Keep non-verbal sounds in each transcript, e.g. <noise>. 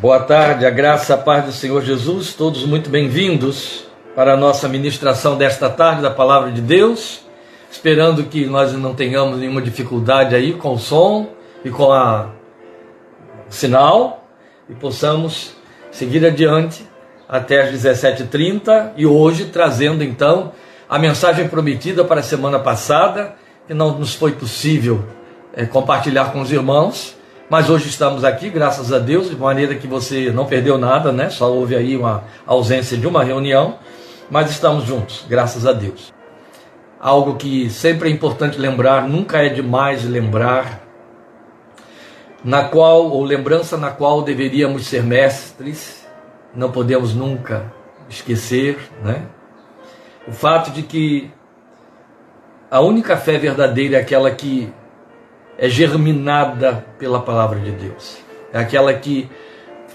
Boa tarde, a graça, a paz do Senhor Jesus, todos muito bem-vindos para a nossa ministração desta tarde da palavra de Deus, esperando que nós não tenhamos nenhuma dificuldade aí com o som e com a sinal e possamos seguir adiante até às 17h30 e hoje trazendo então a mensagem prometida para a semana passada, que não nos foi possível é, compartilhar com os irmãos mas hoje estamos aqui, graças a Deus, de maneira que você não perdeu nada, né? Só houve aí uma ausência de uma reunião, mas estamos juntos, graças a Deus. Algo que sempre é importante lembrar, nunca é demais lembrar, na qual, ou lembrança na qual deveríamos ser mestres, não podemos nunca esquecer, né? O fato de que a única fé verdadeira é aquela que é germinada pela palavra de Deus. É aquela que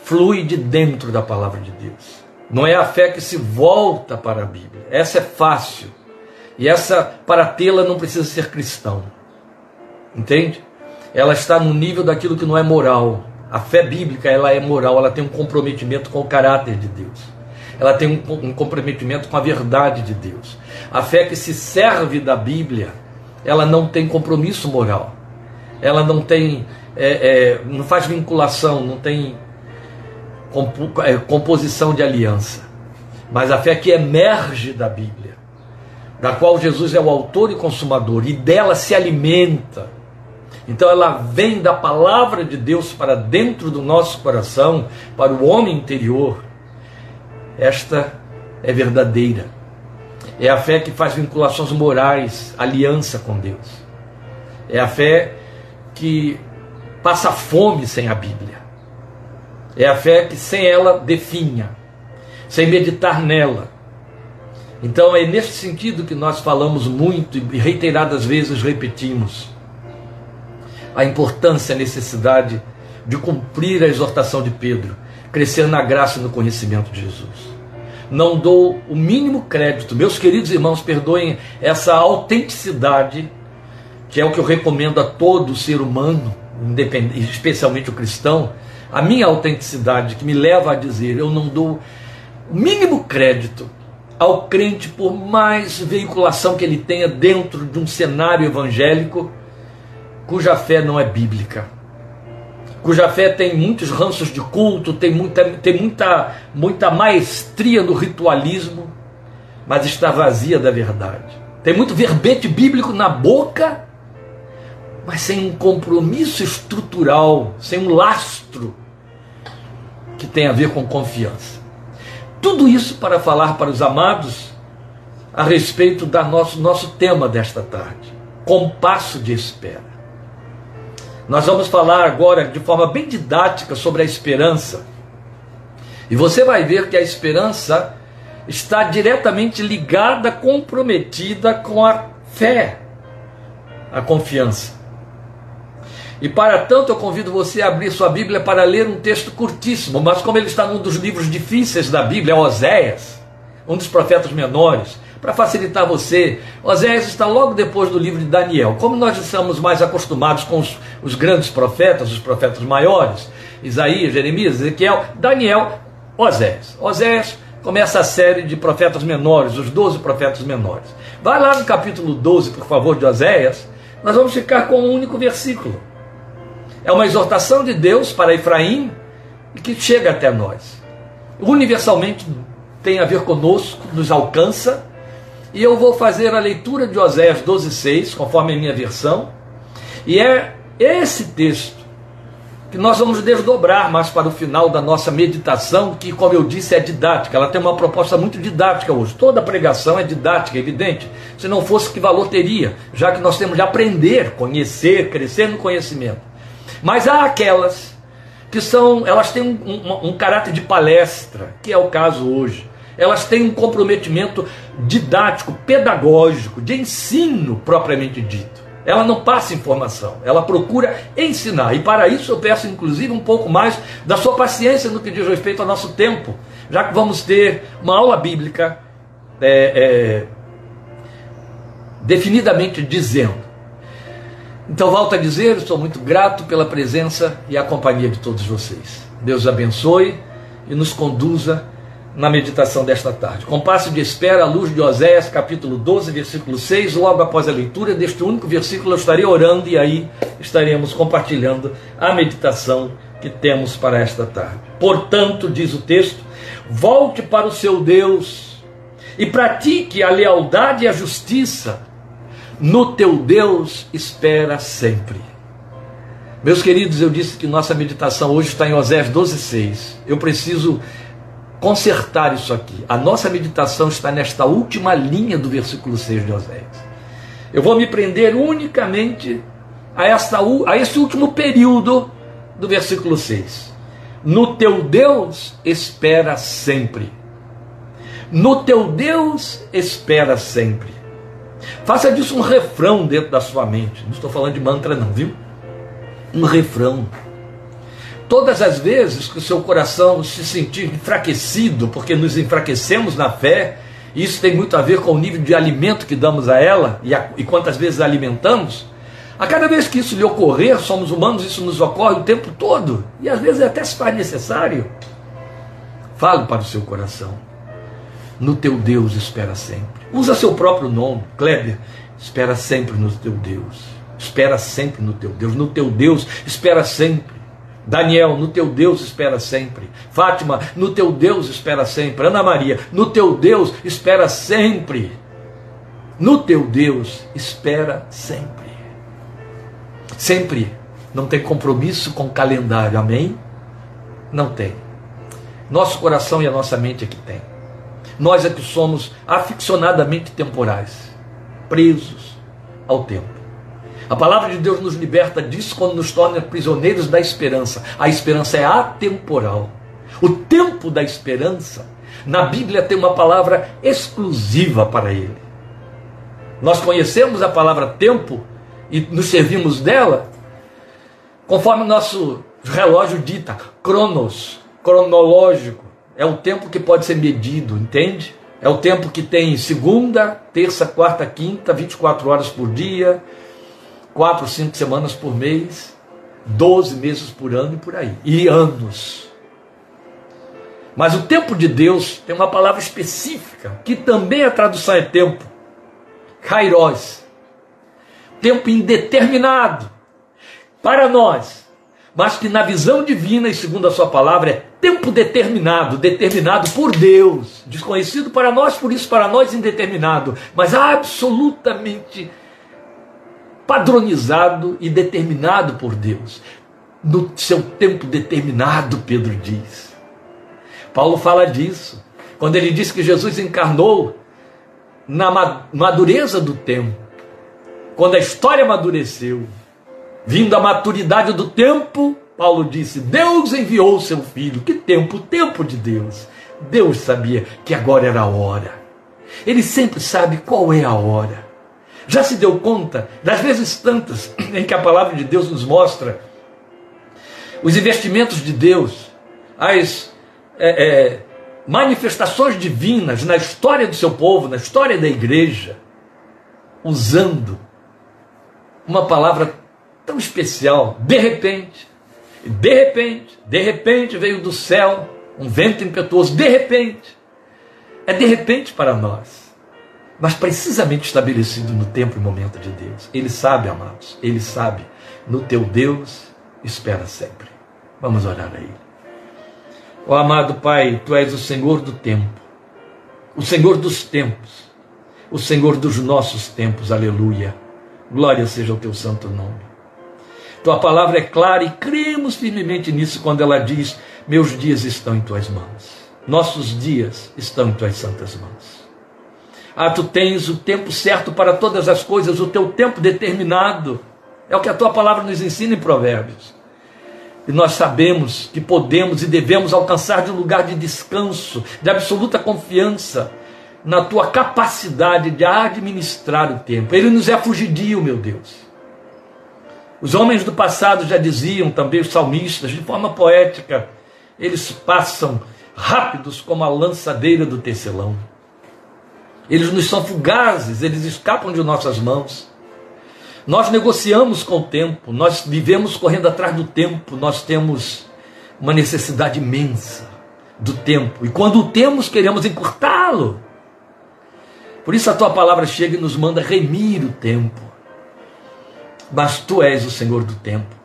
flui de dentro da palavra de Deus. Não é a fé que se volta para a Bíblia. Essa é fácil. E essa, para tê-la, não precisa ser cristão. Entende? Ela está no nível daquilo que não é moral. A fé bíblica, ela é moral, ela tem um comprometimento com o caráter de Deus. Ela tem um, um comprometimento com a verdade de Deus. A fé que se serve da Bíblia, ela não tem compromisso moral ela não tem, é, é, não faz vinculação, não tem é, composição de aliança. Mas a fé que emerge da Bíblia, da qual Jesus é o autor e consumador, e dela se alimenta. Então ela vem da palavra de Deus para dentro do nosso coração, para o homem interior. Esta é verdadeira. É a fé que faz vinculações morais, aliança com Deus. É a fé que passa fome sem a Bíblia. É a fé que sem ela definha, sem meditar nela. Então é nesse sentido que nós falamos muito e reiteradas vezes repetimos a importância a necessidade de cumprir a exortação de Pedro, crescer na graça e no conhecimento de Jesus. Não dou o mínimo crédito, meus queridos irmãos, perdoem essa autenticidade que é o que eu recomendo a todo ser humano, especialmente o cristão, a minha autenticidade que me leva a dizer, eu não dou o mínimo crédito ao crente por mais veiculação que ele tenha dentro de um cenário evangélico cuja fé não é bíblica. Cuja fé tem muitos ranços de culto, tem muita, tem muita, muita maestria no ritualismo, mas está vazia da verdade. Tem muito verbete bíblico na boca, mas sem um compromisso estrutural, sem um lastro que tem a ver com confiança. Tudo isso para falar para os amados a respeito do nosso, nosso tema desta tarde: compasso de espera. Nós vamos falar agora de forma bem didática sobre a esperança. E você vai ver que a esperança está diretamente ligada, comprometida com a fé, a confiança. E para tanto eu convido você a abrir sua Bíblia para ler um texto curtíssimo, mas como ele está num dos livros difíceis da Bíblia, Oséias, um dos profetas menores, para facilitar você, Oséias está logo depois do livro de Daniel. Como nós estamos mais acostumados com os, os grandes profetas, os profetas maiores, Isaías, Jeremias, Ezequiel, Daniel, Oséias. Oséias começa a série de profetas menores, os 12 profetas menores. Vai lá no capítulo 12, por favor, de Oséias, nós vamos ficar com um único versículo. É uma exortação de Deus para Efraim que chega até nós. Universalmente tem a ver conosco, nos alcança. E eu vou fazer a leitura de Oséias 12,6, conforme a minha versão. E é esse texto que nós vamos desdobrar mais para o final da nossa meditação, que, como eu disse, é didática. Ela tem uma proposta muito didática hoje. Toda pregação é didática, é evidente. Se não fosse, que valor teria? Já que nós temos de aprender, conhecer, crescer no conhecimento. Mas há aquelas que são, elas têm um, um, um caráter de palestra, que é o caso hoje. Elas têm um comprometimento didático, pedagógico, de ensino propriamente dito. Ela não passa informação, ela procura ensinar. E para isso eu peço, inclusive, um pouco mais da sua paciência no que diz respeito ao nosso tempo, já que vamos ter uma aula bíblica é, é, definidamente dizendo então, volto a dizer, estou muito grato pela presença e a companhia de todos vocês. Deus abençoe e nos conduza na meditação desta tarde. Com passo de espera à luz de Oséias, capítulo 12, versículo 6, logo após a leitura deste único versículo, eu estarei orando e aí estaremos compartilhando a meditação que temos para esta tarde. Portanto, diz o texto, volte para o seu Deus e pratique a lealdade e a justiça. No teu Deus espera sempre. Meus queridos, eu disse que nossa meditação hoje está em Oséias 12,6. Eu preciso consertar isso aqui. A nossa meditação está nesta última linha do versículo 6 de Oséias. Eu vou me prender unicamente a, esta, a esse último período do versículo 6. No teu Deus espera sempre. No teu Deus espera sempre. Faça disso um refrão dentro da sua mente. Não estou falando de mantra, não, viu? Um refrão. Todas as vezes que o seu coração se sentir enfraquecido, porque nos enfraquecemos na fé, e isso tem muito a ver com o nível de alimento que damos a ela e, a, e quantas vezes alimentamos. A cada vez que isso lhe ocorrer, somos humanos, isso nos ocorre o tempo todo, e às vezes até se faz necessário. Fale para o seu coração. No teu Deus espera sempre. Usa seu próprio nome, Kleber. Espera sempre no teu Deus. Espera sempre no teu Deus. No teu Deus espera sempre. Daniel, no teu Deus espera sempre. Fátima, no teu Deus espera sempre. Ana Maria, no teu Deus espera sempre. No teu Deus espera sempre. Sempre. Não tem compromisso com o calendário, amém? Não tem. Nosso coração e a nossa mente é que tem. Nós é que somos aficionadamente temporais, presos ao tempo. A palavra de Deus nos liberta disso quando nos torna prisioneiros da esperança. A esperança é atemporal. O tempo da esperança, na Bíblia tem uma palavra exclusiva para ele. Nós conhecemos a palavra tempo e nos servimos dela conforme o nosso relógio dita, cronos, cronológico. É o tempo que pode ser medido, entende? É o tempo que tem segunda, terça, quarta, quinta, 24 horas por dia, quatro, cinco semanas por mês, 12 meses por ano e por aí. E anos. Mas o tempo de Deus tem uma palavra específica, que também a tradução é tempo. Kairos. Tempo indeterminado. Para nós. Mas que na visão divina e segundo a sua palavra é tempo determinado, determinado por Deus, desconhecido para nós, por isso para nós indeterminado, mas absolutamente padronizado e determinado por Deus. No seu tempo determinado, Pedro diz. Paulo fala disso. Quando ele diz que Jesus encarnou na madureza do tempo, quando a história amadureceu, vindo a maturidade do tempo, Paulo disse: Deus enviou o seu filho. Que tempo? O tempo de Deus. Deus sabia que agora era a hora. Ele sempre sabe qual é a hora. Já se deu conta das vezes tantas em que a palavra de Deus nos mostra os investimentos de Deus, as é, é, manifestações divinas na história do seu povo, na história da igreja, usando uma palavra tão especial, de repente, de repente, de repente veio do céu um vento impetuoso, de repente, é de repente para nós mas precisamente estabelecido no tempo e momento de Deus. Ele sabe, amados, ele sabe. No teu Deus espera sempre. Vamos orar a Ele. Ó oh, amado Pai, Tu és o Senhor do tempo, o Senhor dos tempos, o Senhor dos nossos tempos, aleluia. Glória seja o Teu santo nome. Tua palavra é clara e cremos firmemente nisso quando ela diz: Meus dias estão em Tuas mãos, nossos dias estão em Tuas santas mãos. Ah, tu tens o tempo certo para todas as coisas, o teu tempo determinado. É o que a tua palavra nos ensina em Provérbios. E nós sabemos que podemos e devemos alcançar de um lugar de descanso, de absoluta confiança na tua capacidade de administrar o tempo. Ele nos é fugidio, meu Deus. Os homens do passado já diziam, também os salmistas, de forma poética, eles passam rápidos como a lançadeira do tecelão. Eles nos são fugazes, eles escapam de nossas mãos. Nós negociamos com o tempo, nós vivemos correndo atrás do tempo, nós temos uma necessidade imensa do tempo. E quando o temos, queremos encurtá-lo. Por isso a tua palavra chega e nos manda remir o tempo. Mas tu és o Senhor do tempo.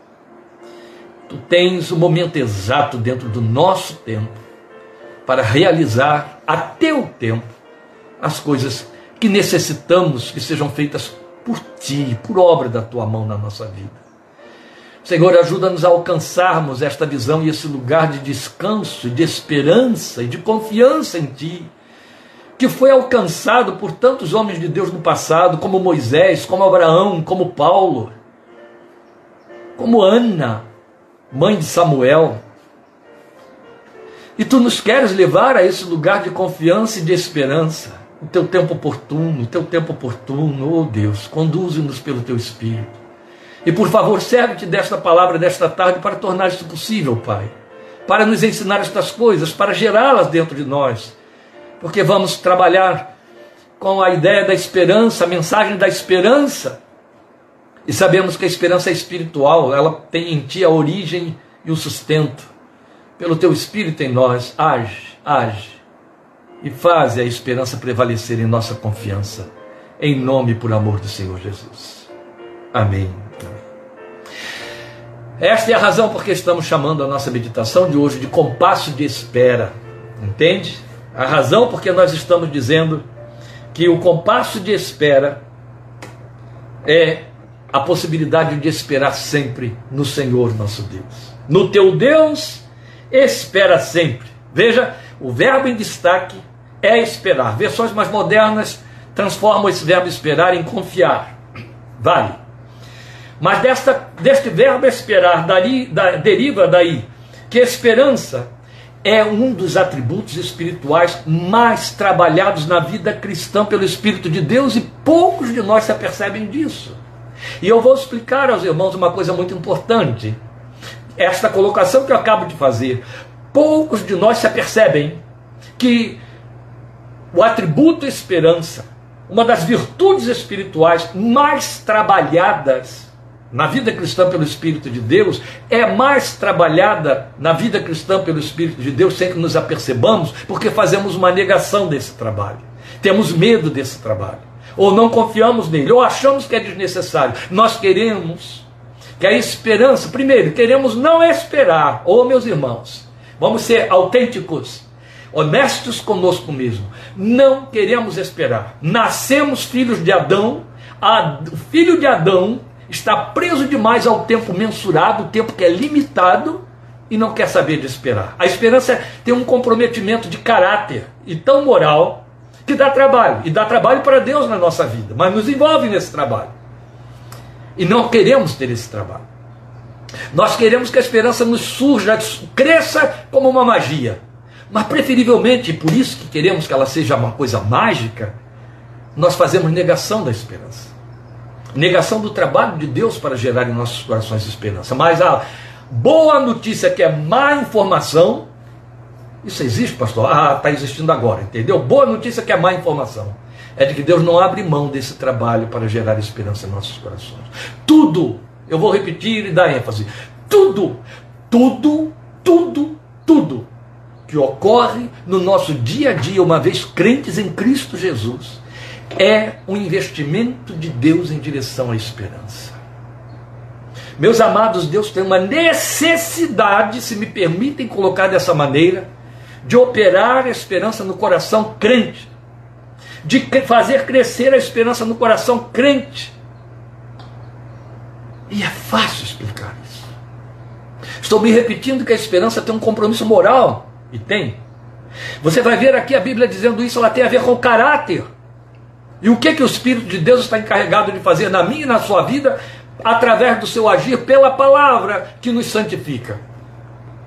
Tu tens o momento exato dentro do nosso tempo para realizar a teu tempo as coisas que necessitamos que sejam feitas por ti, por obra da tua mão na nossa vida. Senhor, ajuda-nos a alcançarmos esta visão e esse lugar de descanso, de esperança e de confiança em Ti, que foi alcançado por tantos homens de Deus no passado, como Moisés, como Abraão, como Paulo, como Ana, mãe de Samuel. E Tu nos queres levar a esse lugar de confiança e de esperança, o Teu tempo oportuno, o Teu tempo oportuno, oh Deus, conduze-nos pelo Teu Espírito. E por favor, serve-te desta palavra desta tarde para tornar isso possível, Pai. Para nos ensinar estas coisas, para gerá-las dentro de nós. Porque vamos trabalhar com a ideia da esperança, a mensagem da esperança. E sabemos que a esperança é espiritual, ela tem em ti a origem e o sustento. Pelo teu espírito em nós, age, age. E faz a esperança prevalecer em nossa confiança. Em nome e por amor do Senhor Jesus. Amém. Esta é a razão por que estamos chamando a nossa meditação de hoje de compasso de espera. Entende? A razão porque nós estamos dizendo que o compasso de espera é a possibilidade de esperar sempre no Senhor nosso Deus. No teu Deus, espera sempre. Veja, o verbo em destaque é esperar. Versões mais modernas transformam esse verbo esperar em confiar. Vale. Mas desta, deste verbo esperar dali, da, deriva daí que esperança é um dos atributos espirituais mais trabalhados na vida cristã pelo Espírito de Deus e poucos de nós se apercebem disso. E eu vou explicar aos irmãos uma coisa muito importante. Esta colocação que eu acabo de fazer. Poucos de nós se apercebem que o atributo esperança, uma das virtudes espirituais mais trabalhadas na vida cristã pelo Espírito de Deus é mais trabalhada na vida cristã pelo Espírito de Deus sem que nos apercebamos, porque fazemos uma negação desse trabalho. Temos medo desse trabalho. Ou não confiamos nele, ou achamos que é desnecessário. Nós queremos que a esperança, primeiro, queremos não esperar. Ou, oh, meus irmãos, vamos ser autênticos, honestos conosco mesmo. Não queremos esperar. Nascemos filhos de Adão, o filho de Adão está preso demais ao tempo mensurado, o tempo que é limitado, e não quer saber de esperar. A esperança tem um comprometimento de caráter e tão moral que dá trabalho, e dá trabalho para Deus na nossa vida, mas nos envolve nesse trabalho. E não queremos ter esse trabalho. Nós queremos que a esperança nos surja, cresça como uma magia. Mas preferivelmente, por isso que queremos que ela seja uma coisa mágica, nós fazemos negação da esperança. Negação do trabalho de Deus para gerar em nossos corações esperança. Mas a boa notícia que é má informação, isso existe, pastor? Ah, está existindo agora, entendeu? Boa notícia que é má informação. É de que Deus não abre mão desse trabalho para gerar esperança em nossos corações. Tudo, eu vou repetir e dar ênfase, tudo, tudo, tudo, tudo que ocorre no nosso dia a dia, uma vez crentes em Cristo Jesus, é um investimento de Deus em direção à esperança. Meus amados, Deus tem uma necessidade, se me permitem colocar dessa maneira, de operar a esperança no coração crente, de fazer crescer a esperança no coração crente. E é fácil explicar isso. Estou me repetindo que a esperança tem um compromisso moral, e tem. Você vai ver aqui a Bíblia dizendo isso, ela tem a ver com caráter. E o que, que o Espírito de Deus está encarregado de fazer na minha e na sua vida, através do seu agir pela palavra que nos santifica?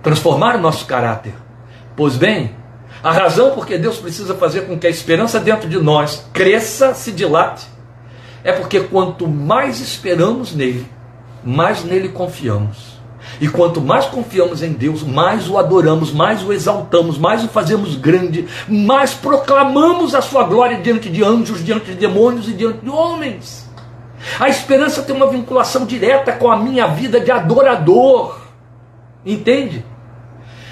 Transformar o nosso caráter. Pois bem, a razão por que Deus precisa fazer com que a esperança dentro de nós cresça, se dilate, é porque quanto mais esperamos nele, mais nele confiamos. E quanto mais confiamos em Deus, mais o adoramos, mais o exaltamos, mais o fazemos grande, mais proclamamos a sua glória diante de anjos, diante de demônios e diante de homens. A esperança tem uma vinculação direta com a minha vida de adorador. Entende?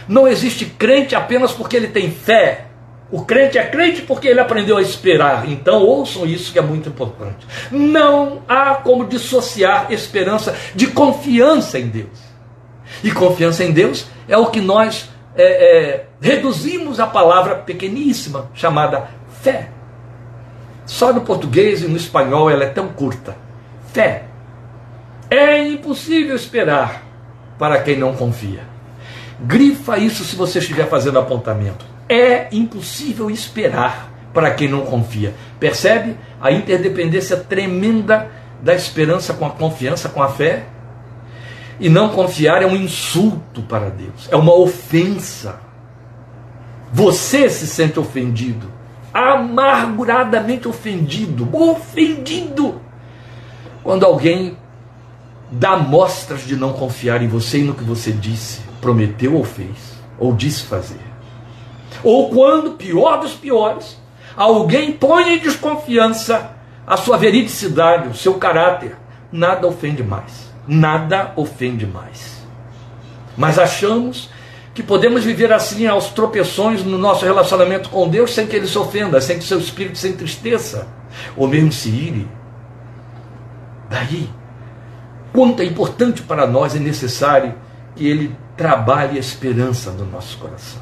Não existe crente apenas porque ele tem fé. O crente é crente porque ele aprendeu a esperar. Então ouçam isso que é muito importante. Não há como dissociar esperança de confiança em Deus. E confiança em Deus é o que nós é, é, reduzimos a palavra pequeníssima chamada fé. Só no português e no espanhol ela é tão curta. Fé. É impossível esperar para quem não confia. Grifa isso se você estiver fazendo apontamento. É impossível esperar para quem não confia. Percebe a interdependência tremenda da esperança com a confiança, com a fé? E não confiar é um insulto para Deus, é uma ofensa. Você se sente ofendido, amarguradamente ofendido, ofendido, quando alguém dá mostras de não confiar em você e no que você disse, prometeu ou fez, ou disse fazer. Ou quando, pior dos piores, alguém põe em desconfiança a sua veridicidade, o seu caráter, nada ofende mais nada ofende mais. Mas achamos que podemos viver assim aos tropeções no nosso relacionamento com Deus sem que ele se ofenda, sem que seu espírito se entristeça, ou mesmo se ire. Daí, quanto é importante para nós e necessário que ele trabalhe a esperança no nosso coração.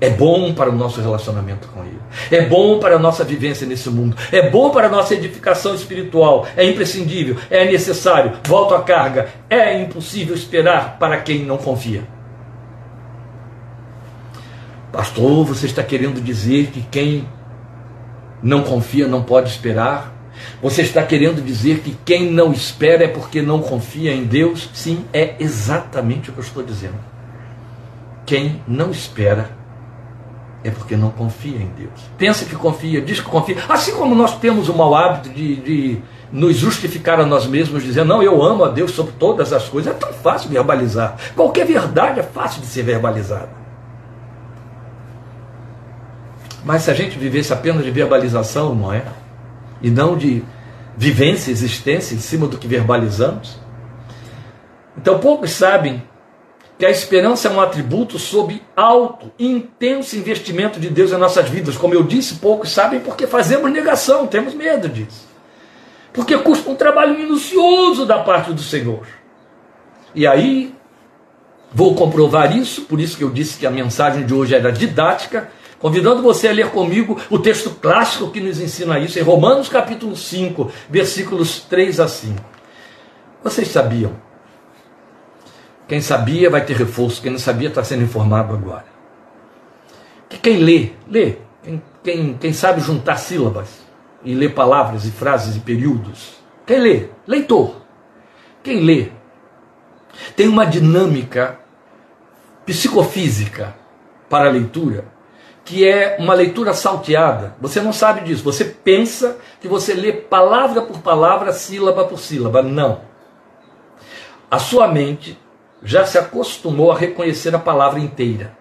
É bom para o nosso relacionamento com Ele. É bom para a nossa vivência nesse mundo. É bom para a nossa edificação espiritual. É imprescindível. É necessário. Volto à carga. É impossível esperar para quem não confia. Pastor, você está querendo dizer que quem não confia não pode esperar? Você está querendo dizer que quem não espera é porque não confia em Deus? Sim, é exatamente o que eu estou dizendo. Quem não espera é porque não confia em Deus. Pensa que confia, diz que confia. Assim como nós temos o mau hábito de, de nos justificar a nós mesmos, dizendo, não, eu amo a Deus sobre todas as coisas. É tão fácil verbalizar. Qualquer verdade é fácil de ser verbalizada. Mas se a gente vivesse apenas de verbalização, não é? E não de vivência, existência em cima do que verbalizamos. Então poucos sabem que a esperança é um atributo sob alto intenso investimento de Deus em nossas vidas. Como eu disse, poucos sabem porque fazemos negação, temos medo disso. Porque custa um trabalho minucioso da parte do Senhor. E aí, vou comprovar isso, por isso que eu disse que a mensagem de hoje era didática, convidando você a ler comigo o texto clássico que nos ensina isso, em Romanos capítulo 5, versículos 3 a 5. Vocês sabiam quem sabia vai ter reforço, quem não sabia está sendo informado agora. Que quem lê, lê. Quem, quem, quem sabe juntar sílabas e ler palavras e frases e períodos. Quem lê? Leitor. Quem lê tem uma dinâmica psicofísica para a leitura que é uma leitura salteada. Você não sabe disso. Você pensa que você lê palavra por palavra, sílaba por sílaba. Não. A sua mente já se acostumou a reconhecer a palavra inteira.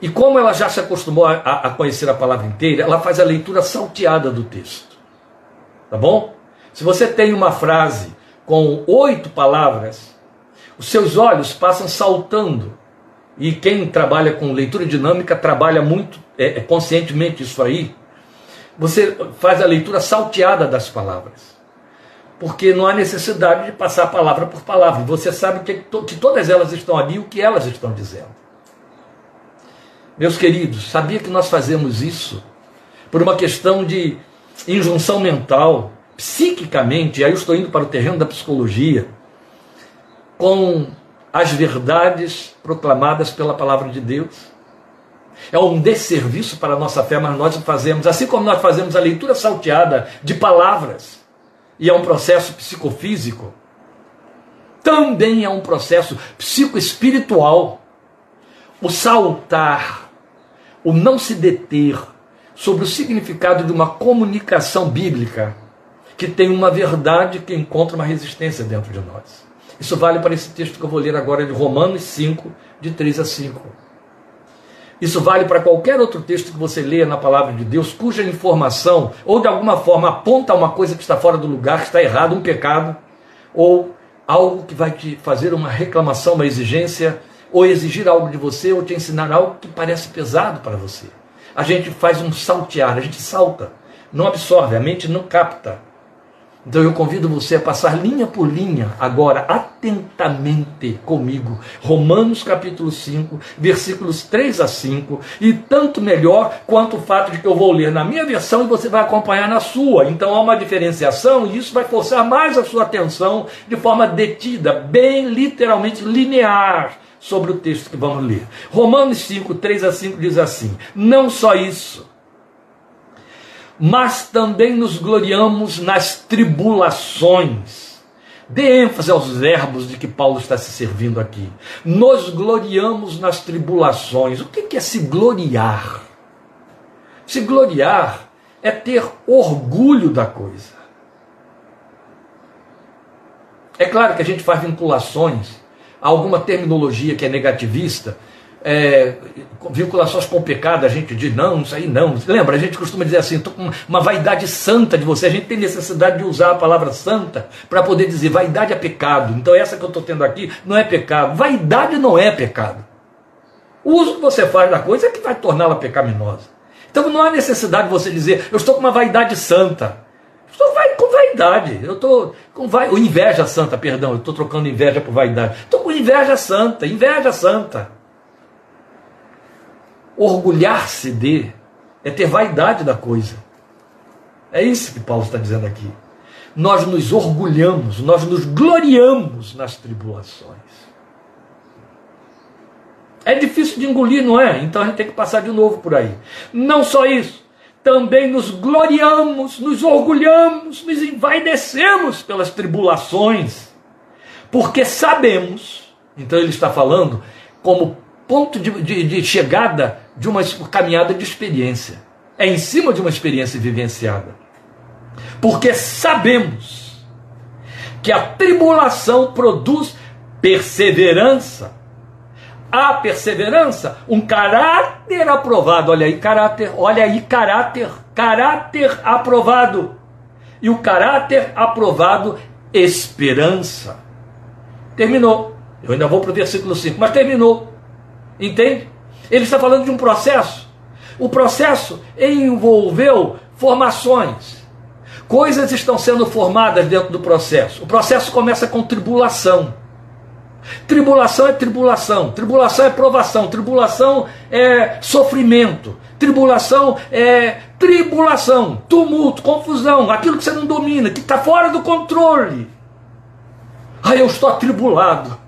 E como ela já se acostumou a, a, conhecer a palavra inteira, ela faz a leitura salteada do texto. Tá bom? Se você tem uma frase com oito palavras, os seus olhos passam saltando. E quem trabalha com leitura dinâmica trabalha muito é, é conscientemente isso aí. Você faz a leitura salteada das palavras porque não há necessidade de passar palavra por palavra. Você sabe que, que todas elas estão ali, o que elas estão dizendo. Meus queridos, sabia que nós fazemos isso por uma questão de injunção mental, psiquicamente, e aí eu estou indo para o terreno da psicologia, com as verdades proclamadas pela palavra de Deus. É um desserviço para a nossa fé, mas nós o fazemos, assim como nós fazemos a leitura salteada de palavras e é um processo psicofísico, também é um processo psicoespiritual. O saltar, o não se deter sobre o significado de uma comunicação bíblica que tem uma verdade que encontra uma resistência dentro de nós. Isso vale para esse texto que eu vou ler agora de Romanos 5, de 3 a 5. Isso vale para qualquer outro texto que você leia na palavra de Deus, cuja informação ou de alguma forma aponta uma coisa que está fora do lugar, que está errado, um pecado, ou algo que vai te fazer uma reclamação, uma exigência, ou exigir algo de você, ou te ensinar algo que parece pesado para você. A gente faz um saltear, a gente salta, não absorve, a mente não capta. Então eu convido você a passar linha por linha, agora, atentamente comigo, Romanos capítulo 5, versículos 3 a 5, e tanto melhor quanto o fato de que eu vou ler na minha versão e você vai acompanhar na sua. Então há uma diferenciação e isso vai forçar mais a sua atenção de forma detida, bem literalmente linear sobre o texto que vamos ler. Romanos 5, 3 a 5 diz assim: Não só isso mas também nos gloriamos nas tribulações. Dê ênfase aos verbos de que Paulo está se servindo aqui. Nos gloriamos nas tribulações. O que é se gloriar? Se gloriar é ter orgulho da coisa. É claro que a gente faz vinculações a alguma terminologia que é negativista, é, vinculações pecado, a gente diz, não, isso aí não. Lembra, a gente costuma dizer assim, estou com uma vaidade santa de você. A gente tem necessidade de usar a palavra santa para poder dizer, vaidade é pecado. Então essa que eu estou tendo aqui não é pecado. Vaidade não é pecado. O uso que você faz da coisa é que vai torná-la pecaminosa. Então não há necessidade de você dizer, eu estou com uma vaidade santa. Estou com vaidade, eu estou com vai, inveja santa, perdão, eu estou trocando inveja por vaidade. Estou com inveja santa, inveja santa. Orgulhar-se de é ter vaidade da coisa. É isso que Paulo está dizendo aqui. Nós nos orgulhamos, nós nos gloriamos nas tribulações. É difícil de engolir, não é? Então a gente tem que passar de novo por aí. Não só isso, também nos gloriamos, nos orgulhamos, nos envaidecemos pelas tribulações, porque sabemos, então ele está falando como ponto de, de, de chegada de uma caminhada de experiência. É em cima de uma experiência vivenciada. Porque sabemos que a tribulação produz perseverança. A perseverança, um caráter aprovado. Olha aí, caráter, olha aí, caráter, caráter aprovado. E o caráter aprovado, esperança. Terminou. Eu ainda vou para o versículo 5, mas terminou. Entende? Ele está falando de um processo. O processo envolveu formações. Coisas estão sendo formadas dentro do processo. O processo começa com tribulação. Tribulação é tribulação, tribulação é provação, tribulação é sofrimento, tribulação é tribulação, tumulto, confusão, aquilo que você não domina, que está fora do controle. Ah, eu estou atribulado.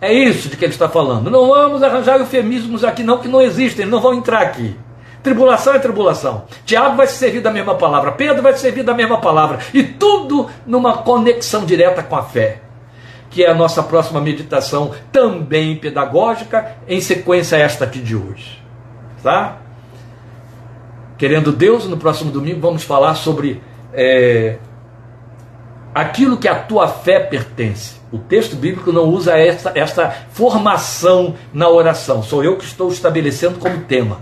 É isso de que ele está falando. Não vamos arranjar eufemismos aqui, não, que não existem, não vão entrar aqui. Tribulação é tribulação. Tiago vai se servir da mesma palavra, Pedro vai se servir da mesma palavra, e tudo numa conexão direta com a fé, que é a nossa próxima meditação, também pedagógica, em sequência a esta aqui de hoje. Tá? Querendo Deus, no próximo domingo vamos falar sobre é, aquilo que a tua fé pertence. O texto bíblico não usa essa, essa formação na oração. Sou eu que estou estabelecendo como tema.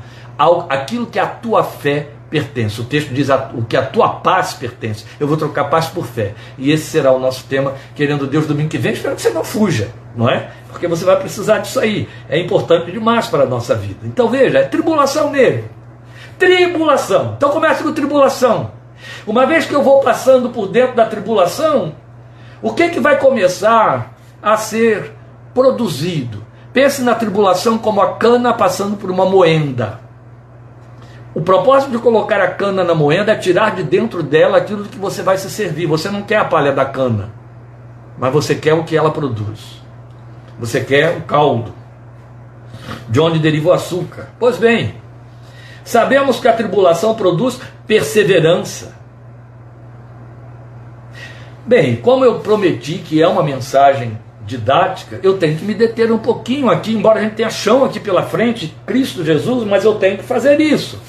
Aquilo que a tua fé pertence. O texto diz o que a tua paz pertence. Eu vou trocar paz por fé. E esse será o nosso tema, querendo Deus, domingo que vem. Espero que você não fuja, não é? Porque você vai precisar disso aí. É importante demais para a nossa vida. Então veja, é tribulação nele. Tribulação. Então comece com tribulação. Uma vez que eu vou passando por dentro da tribulação, o que, que vai começar a ser produzido? Pense na tribulação como a cana passando por uma moenda. O propósito de colocar a cana na moenda é tirar de dentro dela aquilo que você vai se servir. Você não quer a palha da cana, mas você quer o que ela produz. Você quer o caldo, de onde deriva o açúcar. Pois bem, sabemos que a tribulação produz perseverança. Bem, como eu prometi que é uma mensagem didática, eu tenho que me deter um pouquinho aqui, embora a gente tenha chão aqui pela frente, Cristo Jesus, mas eu tenho que fazer isso.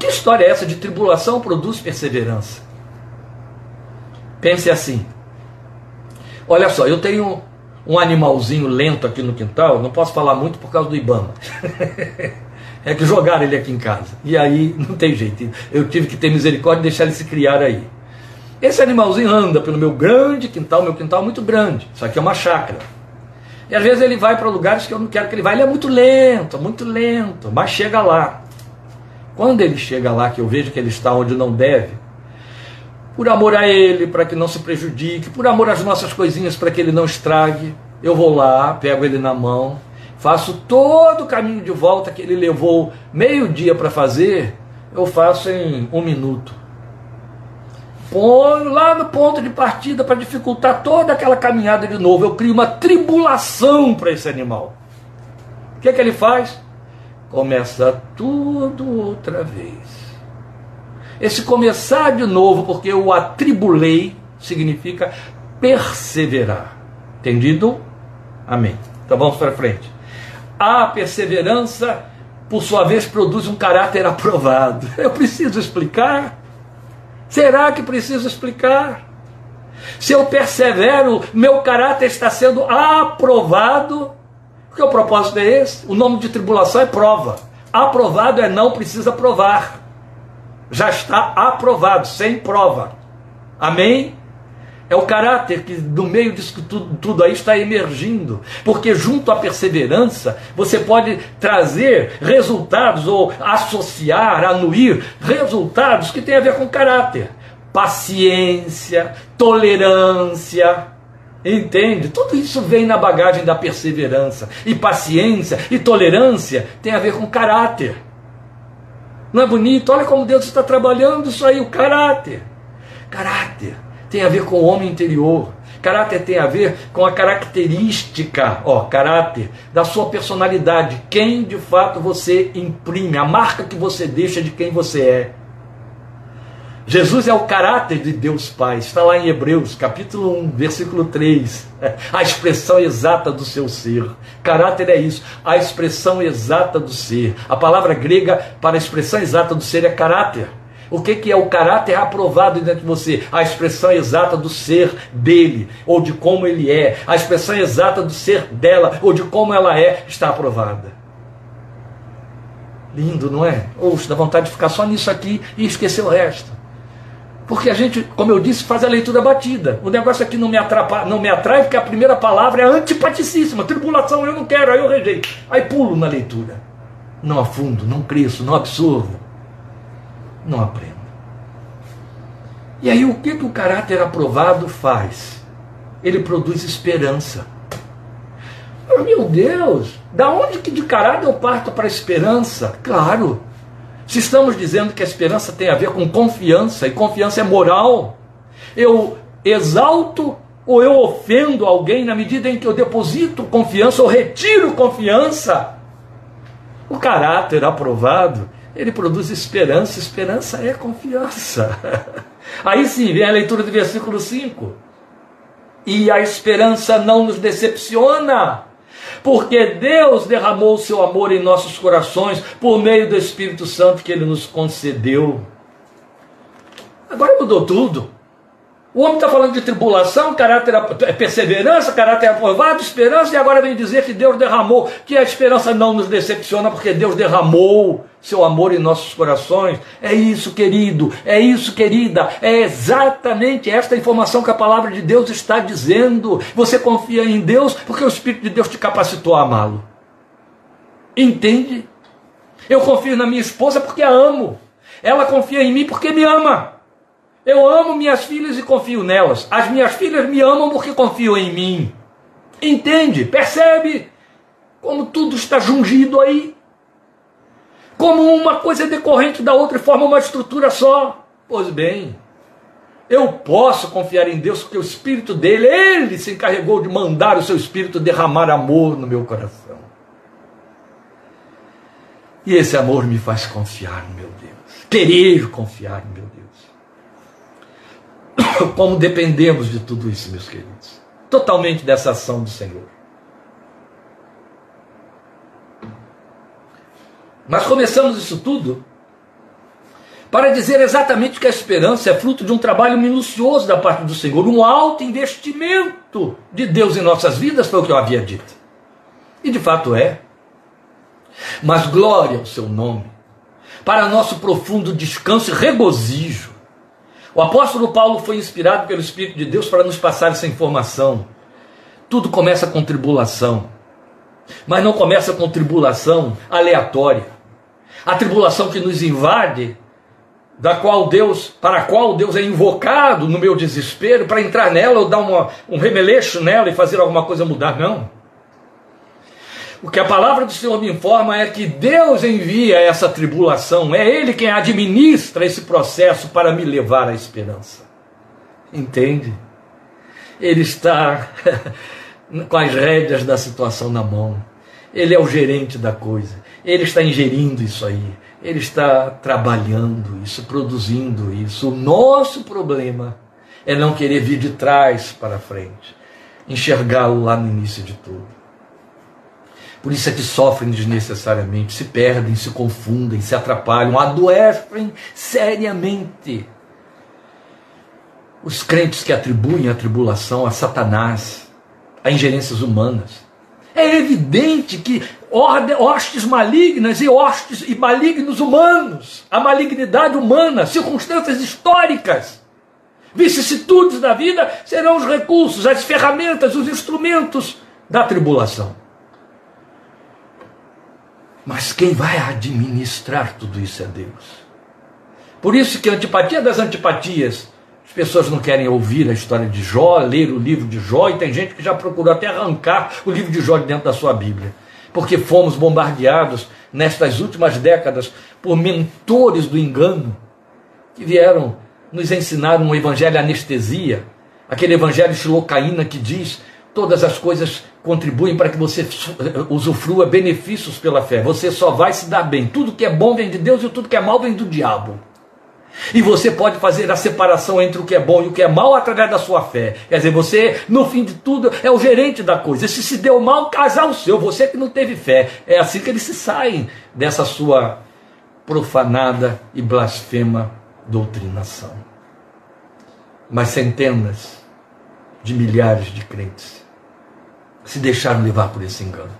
Que história é essa de tribulação produz perseverança? Pense assim. Olha só, eu tenho um animalzinho lento aqui no quintal, não posso falar muito por causa do Ibama. <laughs> é que jogaram ele aqui em casa. E aí não tem jeito. Eu tive que ter misericórdia e deixar ele se criar aí. Esse animalzinho anda pelo meu grande quintal, meu quintal é muito grande. Isso aqui é uma chácara. E às vezes ele vai para lugares que eu não quero que ele vá. Ele é muito lento, muito lento, mas chega lá. Quando ele chega lá, que eu vejo que ele está onde não deve, por amor a ele, para que não se prejudique, por amor às nossas coisinhas, para que ele não estrague, eu vou lá, pego ele na mão, faço todo o caminho de volta que ele levou meio dia para fazer, eu faço em um minuto. Ponho lá no ponto de partida para dificultar toda aquela caminhada de novo. Eu crio uma tribulação para esse animal. O que é que ele faz? Começa tudo outra vez. Esse começar de novo, porque eu atribulei, significa perseverar. Entendido? Amém. Então vamos para frente. A perseverança, por sua vez, produz um caráter <laughs> aprovado. Eu preciso explicar? Será que preciso explicar? Se eu persevero, meu caráter está sendo aprovado. Porque o propósito é esse? O nome de tribulação é prova. Aprovado é não precisa provar já está aprovado, sem prova. Amém? É o caráter que no meio disso tudo, tudo aí está emergindo. Porque junto à perseverança, você pode trazer resultados ou associar, anuir resultados que têm a ver com caráter. Paciência, tolerância, Entende? Tudo isso vem na bagagem da perseverança. E paciência e tolerância tem a ver com caráter. Não é bonito? Olha como Deus está trabalhando isso aí, o caráter. Caráter tem a ver com o homem interior. Caráter tem a ver com a característica, ó, caráter da sua personalidade, quem de fato você imprime, a marca que você deixa de quem você é. Jesus é o caráter de Deus Pai, está lá em Hebreus, capítulo 1, versículo 3. <laughs> A expressão exata do seu ser. Caráter é isso, a expressão exata do ser. A palavra grega para a expressão exata do ser é caráter. O que, que é o caráter aprovado dentro de você? A expressão exata do ser dele, ou de como ele é. A expressão exata do ser dela, ou de como ela é, está aprovada. Lindo, não é? Ou dá vontade de ficar só nisso aqui e esquecer o resto. Porque a gente, como eu disse, faz a leitura batida. O negócio aqui não me, atrapa, não me atrai, porque a primeira palavra é antipaticíssima. Tribulação, eu não quero, aí eu rejeito. Aí pulo na leitura. Não afundo, não cresço, não absorvo. Não aprendo. E aí o que, que o caráter aprovado faz? Ele produz esperança. Oh, meu Deus, da onde que de caráter eu parto para a esperança? Claro, se estamos dizendo que a esperança tem a ver com confiança, e confiança é moral, eu exalto ou eu ofendo alguém na medida em que eu deposito confiança ou retiro confiança. O caráter aprovado, ele produz esperança, esperança é confiança. <laughs> Aí sim, vem a leitura do versículo 5. E a esperança não nos decepciona porque Deus derramou o seu amor em nossos corações por meio do Espírito Santo que ele nos concedeu. Agora mudou tudo. O homem está falando de tribulação, caráter, é perseverança, caráter aprovado, esperança, e agora vem dizer que Deus derramou, que a esperança não nos decepciona, porque Deus derramou seu amor em nossos corações. É isso, querido, é isso, querida, é exatamente esta informação que a palavra de Deus está dizendo. Você confia em Deus porque o Espírito de Deus te capacitou a amá-lo. Entende? Eu confio na minha esposa porque a amo. Ela confia em mim porque me ama. Eu amo minhas filhas e confio nelas. As minhas filhas me amam porque confiam em mim. Entende? Percebe? Como tudo está jungido aí. Como uma coisa é decorrente da outra e forma uma estrutura só. Pois bem, eu posso confiar em Deus porque o Espírito dele, ele se encarregou de mandar o seu Espírito derramar amor no meu coração. E esse amor me faz confiar no meu Deus, querer confiar no meu Deus. <coughs> Como dependemos de tudo isso, meus queridos. Totalmente dessa ação do Senhor. Mas começamos isso tudo para dizer exatamente que a esperança é fruto de um trabalho minucioso da parte do Senhor, um alto investimento de Deus em nossas vidas, foi o que eu havia dito. E de fato é. Mas glória ao seu nome, para nosso profundo descanso e regozijo o apóstolo Paulo foi inspirado pelo Espírito de Deus para nos passar essa informação. Tudo começa com tribulação. Mas não começa com tribulação aleatória. A tribulação que nos invade, da qual Deus, para a qual Deus é invocado no meu desespero para entrar nela ou dar uma, um remeleixo nela e fazer alguma coisa mudar, não. O que a palavra do Senhor me informa é que Deus envia essa tribulação, é Ele quem administra esse processo para me levar à esperança. Entende? Ele está <laughs> com as rédeas da situação na mão. Ele é o gerente da coisa. Ele está ingerindo isso aí. Ele está trabalhando isso, produzindo isso. O nosso problema é não querer vir de trás para frente, enxergá-lo lá no início de tudo. Por isso é que sofrem desnecessariamente, se perdem, se confundem, se atrapalham, adoecem seriamente. Os crentes que atribuem a tribulação a Satanás, a ingerências humanas. É evidente que hostes malignas e hostes e malignos humanos, a malignidade humana, circunstâncias históricas, vicissitudes da vida serão os recursos, as ferramentas, os instrumentos da tribulação. Mas quem vai administrar tudo isso é Deus. Por isso que a antipatia das antipatias, as pessoas não querem ouvir a história de Jó, ler o livro de Jó, e tem gente que já procurou até arrancar o livro de Jó de dentro da sua Bíblia. Porque fomos bombardeados nestas últimas décadas por mentores do engano que vieram nos ensinar um evangelho anestesia, aquele evangelho xilocaína que diz todas as coisas contribuem para que você usufrua benefícios pela fé. Você só vai se dar bem. Tudo que é bom vem de Deus e tudo que é mal vem do diabo. E você pode fazer a separação entre o que é bom e o que é mal através da sua fé. Quer dizer, você, no fim de tudo, é o gerente da coisa. Se se deu mal, casar o seu, você que não teve fé. É assim que eles se saem dessa sua profanada e blasfema doutrinação. Mas centenas de milhares de crentes se deixaram levar por esse engano.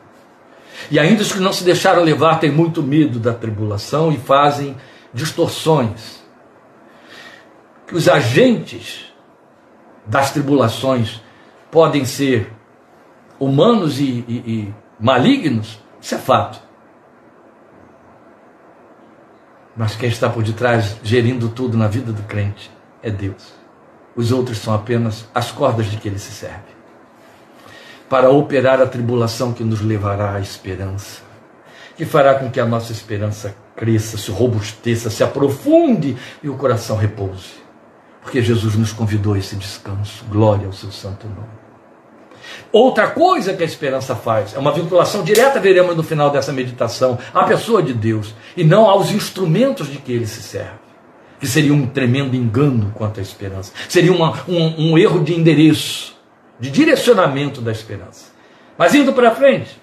E ainda os que não se deixaram levar têm muito medo da tribulação e fazem distorções. Que os agentes das tribulações podem ser humanos e, e, e malignos, isso é fato. Mas quem está por detrás, gerindo tudo na vida do crente, é Deus. Os outros são apenas as cordas de que ele se serve para operar a tribulação que nos levará à esperança, que fará com que a nossa esperança cresça, se robusteça, se aprofunde e o coração repouse. Porque Jesus nos convidou a esse descanso. Glória ao seu santo nome. Outra coisa que a esperança faz é uma vinculação direta, veremos no final dessa meditação, à pessoa de Deus e não aos instrumentos de que ele se serve. Que seria um tremendo engano quanto à esperança. Seria uma, um, um erro de endereço de direcionamento da esperança. Mas indo para frente,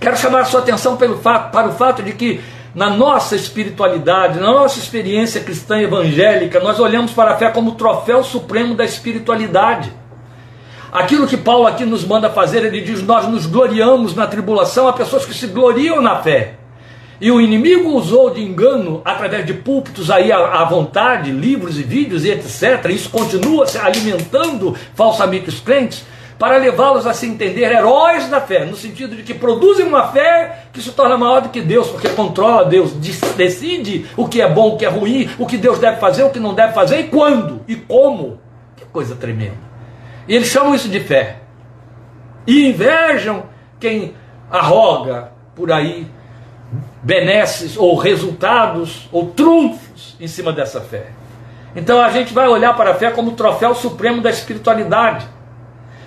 quero chamar a sua atenção pelo fato, para o fato de que na nossa espiritualidade, na nossa experiência cristã evangélica, nós olhamos para a fé como o troféu supremo da espiritualidade. Aquilo que Paulo aqui nos manda fazer, ele diz: Nós nos gloriamos na tribulação, há pessoas que se gloriam na fé. E o inimigo usou de engano através de púlpitos aí à, vontade, livros e vídeos e etc. Isso continua se alimentando falsamente os crentes para levá-los a se entender heróis da fé, no sentido de que produzem uma fé que se torna maior do que Deus, porque controla Deus, decide o que é bom, o que é ruim, o que Deus deve fazer, o que não deve fazer e quando e como. Que coisa tremenda. E eles chamam isso de fé. E invejam quem arroga por aí benesses ou resultados ou trunfos em cima dessa fé. Então a gente vai olhar para a fé como o troféu supremo da espiritualidade.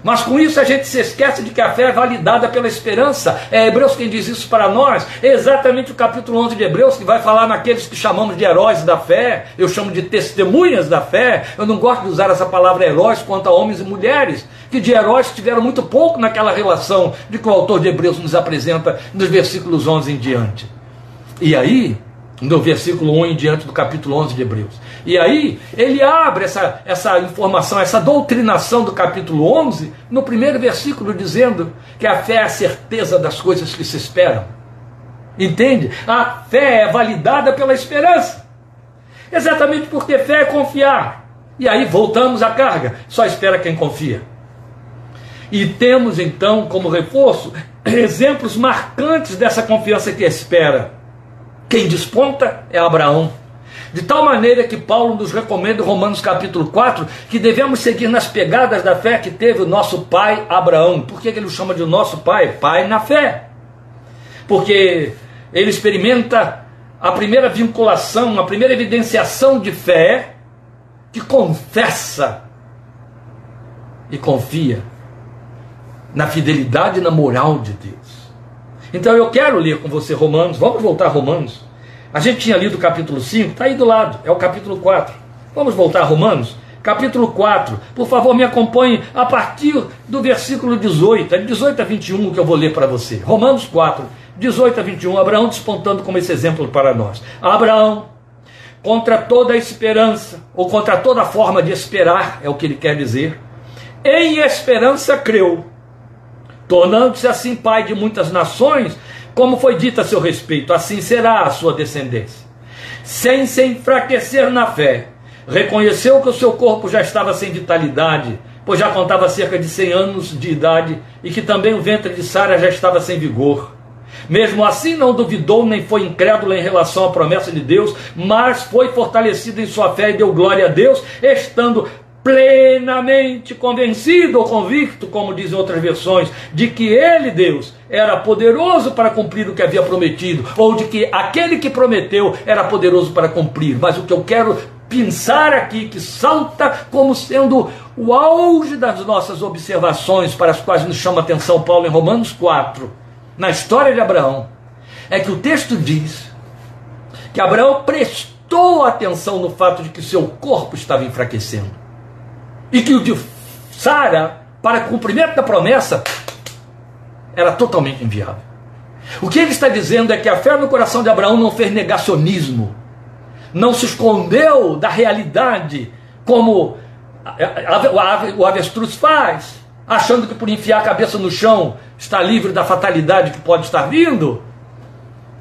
Mas com isso a gente se esquece de que a fé é validada pela esperança. É Hebreus quem diz isso para nós. É exatamente o capítulo 11 de Hebreus que vai falar naqueles que chamamos de heróis da fé. Eu chamo de testemunhas da fé. Eu não gosto de usar essa palavra heróis quanto a homens e mulheres, que de heróis tiveram muito pouco naquela relação de que o autor de Hebreus nos apresenta nos versículos 11 em diante. E aí, no versículo 1 em diante do capítulo 11 de Hebreus. E aí, ele abre essa, essa informação, essa doutrinação do capítulo 11, no primeiro versículo, dizendo que a fé é a certeza das coisas que se esperam. Entende? A fé é validada pela esperança. Exatamente porque fé é confiar. E aí voltamos à carga. Só espera quem confia. E temos então como reforço <coughs> exemplos marcantes dessa confiança que espera. Quem desponta é Abraão. De tal maneira que Paulo nos recomenda em Romanos capítulo 4 que devemos seguir nas pegadas da fé que teve o nosso pai Abraão. Por que ele o chama de nosso pai? Pai na fé. Porque ele experimenta a primeira vinculação, a primeira evidenciação de fé que confessa e confia na fidelidade e na moral de Deus. Então eu quero ler com você Romanos, vamos voltar a Romanos. A gente tinha lido o capítulo 5, está aí do lado, é o capítulo 4. Vamos voltar a Romanos? Capítulo 4, por favor me acompanhe a partir do versículo 18, é de 18 a 21 que eu vou ler para você. Romanos 4, 18 a 21, Abraão despontando como esse exemplo para nós. Abraão, contra toda esperança, ou contra toda forma de esperar, é o que ele quer dizer, em esperança creu, tornando-se assim pai de muitas nações, como foi dito a seu respeito, assim será a sua descendência. Sem se enfraquecer na fé, reconheceu que o seu corpo já estava sem vitalidade, pois já contava cerca de 100 anos de idade, e que também o ventre de Sara já estava sem vigor. Mesmo assim, não duvidou nem foi incrédulo em relação à promessa de Deus, mas foi fortalecido em sua fé e deu glória a Deus, estando plenamente convencido ou convicto, como dizem outras versões, de que ele, Deus, era poderoso para cumprir o que havia prometido, ou de que aquele que prometeu era poderoso para cumprir. Mas o que eu quero pensar aqui, que salta como sendo o auge das nossas observações, para as quais nos chama atenção Paulo em Romanos 4, na história de Abraão, é que o texto diz que Abraão prestou atenção no fato de que seu corpo estava enfraquecendo e que o de Sara, para cumprimento da promessa, era totalmente inviável. O que ele está dizendo é que a fé no coração de Abraão não fez negacionismo, não se escondeu da realidade como o avestruz faz, achando que por enfiar a cabeça no chão está livre da fatalidade que pode estar vindo.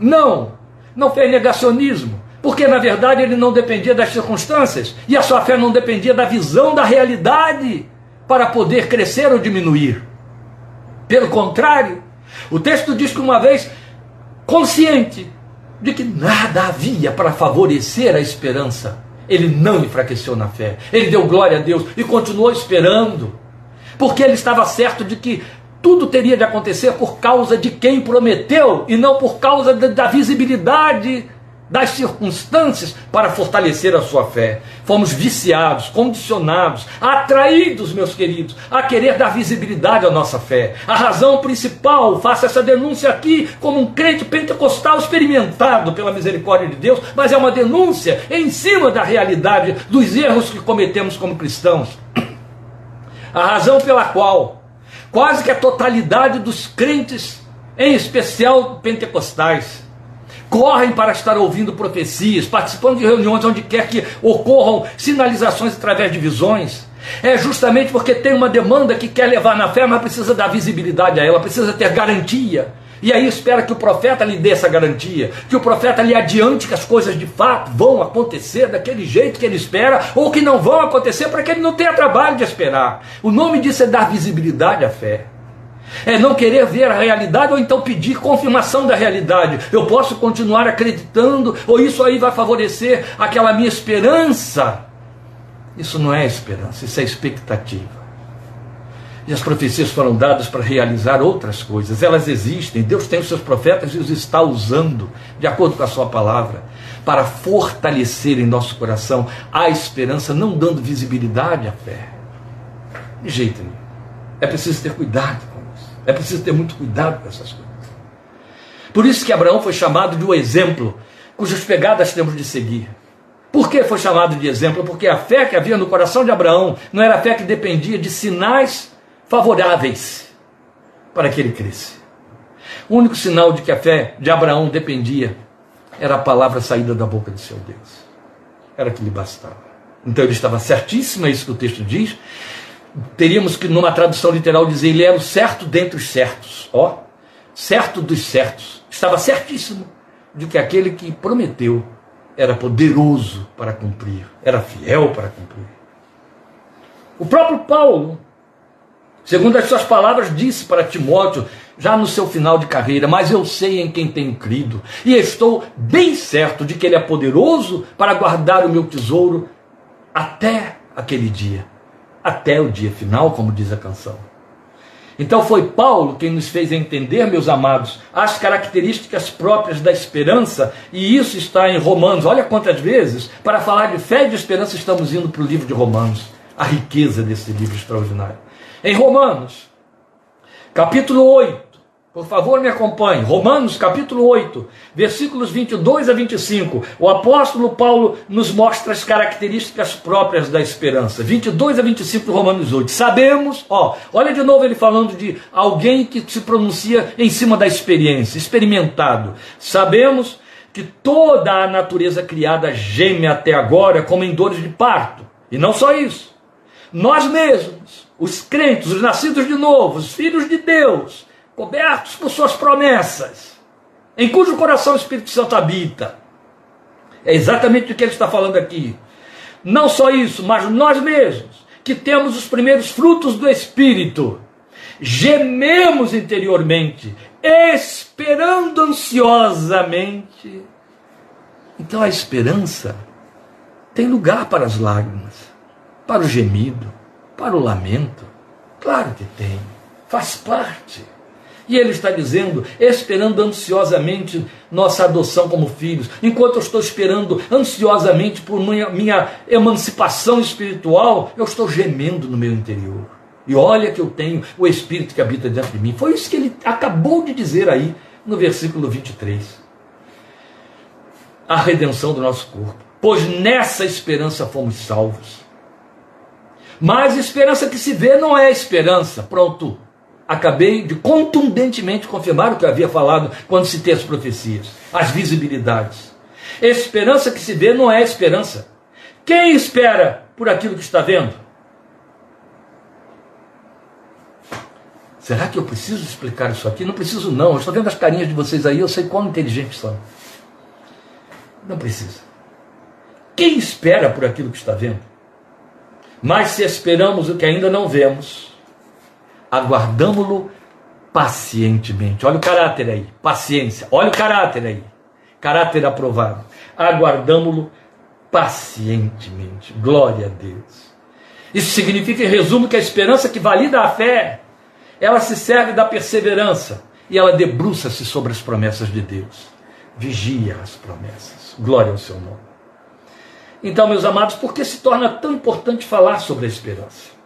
Não, não fez negacionismo. Porque na verdade ele não dependia das circunstâncias e a sua fé não dependia da visão da realidade para poder crescer ou diminuir. Pelo contrário, o texto diz que uma vez consciente de que nada havia para favorecer a esperança, ele não enfraqueceu na fé. Ele deu glória a Deus e continuou esperando. Porque ele estava certo de que tudo teria de acontecer por causa de quem prometeu e não por causa da visibilidade das circunstâncias para fortalecer a sua fé. Fomos viciados, condicionados, atraídos, meus queridos, a querer dar visibilidade à nossa fé. A razão principal, faço essa denúncia aqui como um crente pentecostal experimentado pela misericórdia de Deus, mas é uma denúncia em cima da realidade dos erros que cometemos como cristãos. A razão pela qual quase que a totalidade dos crentes, em especial pentecostais, correm para estar ouvindo profecias, participando de reuniões onde quer que ocorram sinalizações através de visões. É justamente porque tem uma demanda que quer levar na fé, mas precisa dar visibilidade a ela, precisa ter garantia. E aí espera que o profeta lhe dê essa garantia, que o profeta lhe adiante que as coisas de fato vão acontecer daquele jeito que ele espera, ou que não vão acontecer para que ele não tenha trabalho de esperar. O nome disso é dar visibilidade à fé. É não querer ver a realidade ou então pedir confirmação da realidade. Eu posso continuar acreditando, ou isso aí vai favorecer aquela minha esperança. Isso não é esperança, isso é expectativa. E as profecias foram dadas para realizar outras coisas. Elas existem. Deus tem os seus profetas e os está usando, de acordo com a sua palavra, para fortalecer em nosso coração a esperança, não dando visibilidade à fé. De jeito nenhum. É preciso ter cuidado é preciso ter muito cuidado com essas coisas. Por isso que Abraão foi chamado de um exemplo, cujas pegadas temos de seguir. Por que foi chamado de exemplo? Porque a fé que havia no coração de Abraão não era a fé que dependia de sinais favoráveis para que ele cresça. O único sinal de que a fé de Abraão dependia era a palavra saída da boca de seu Deus. Era que lhe bastava. Então ele estava certíssimo, é isso que o texto diz, teríamos que, numa tradução literal, dizer: ele era o certo dentre os certos. Ó, certo dos certos. Estava certíssimo de que aquele que prometeu era poderoso para cumprir, era fiel para cumprir. O próprio Paulo Segundo as suas palavras, disse para Timóteo, já no seu final de carreira, mas eu sei em quem tenho crido, e estou bem certo de que Ele é poderoso para guardar o meu tesouro até aquele dia, até o dia final, como diz a canção. Então foi Paulo quem nos fez entender, meus amados, as características próprias da esperança, e isso está em Romanos. Olha quantas vezes, para falar de fé e de esperança, estamos indo para o livro de Romanos, a riqueza desse livro extraordinário. Em Romanos, capítulo 8, por favor, me acompanhe. Romanos capítulo 8, versículos 22 a 25. O apóstolo Paulo nos mostra as características próprias da esperança. 22 a 25 de Romanos 8. Sabemos, ó, olha de novo ele falando de alguém que se pronuncia em cima da experiência, experimentado. Sabemos que toda a natureza criada geme até agora como em dores de parto. E não só isso. Nós mesmos, os crentes, os nascidos de novo, os filhos de Deus, cobertos por suas promessas, em cujo coração o Espírito Santo habita. É exatamente o que ele está falando aqui. Não só isso, mas nós mesmos, que temos os primeiros frutos do Espírito, gememos interiormente, esperando ansiosamente. Então a esperança tem lugar para as lágrimas, para o gemido, para o lamento. Claro que tem, faz parte. E ele está dizendo, esperando ansiosamente nossa adoção como filhos, enquanto eu estou esperando ansiosamente por minha, minha emancipação espiritual, eu estou gemendo no meu interior. E olha que eu tenho o Espírito que habita dentro de mim. Foi isso que ele acabou de dizer aí no versículo 23. A redenção do nosso corpo. Pois nessa esperança fomos salvos. Mas esperança que se vê não é esperança. Pronto acabei de contundentemente confirmar o que havia falado quando citei as profecias, as visibilidades. Esperança que se vê não é esperança. Quem espera por aquilo que está vendo? Será que eu preciso explicar isso aqui? Não preciso, não. Eu estou vendo as carinhas de vocês aí, eu sei quão inteligentes são. Não precisa. Quem espera por aquilo que está vendo? Mas se esperamos o que ainda não vemos, aguardamo-lo pacientemente. Olha o caráter aí, paciência. Olha o caráter aí, caráter aprovado. Aguardamo-lo pacientemente. Glória a Deus. Isso significa, em resumo, que a esperança que valida a fé, ela se serve da perseverança e ela debruça-se sobre as promessas de Deus. Vigia as promessas. Glória ao seu nome. Então, meus amados, por que se torna tão importante falar sobre a esperança?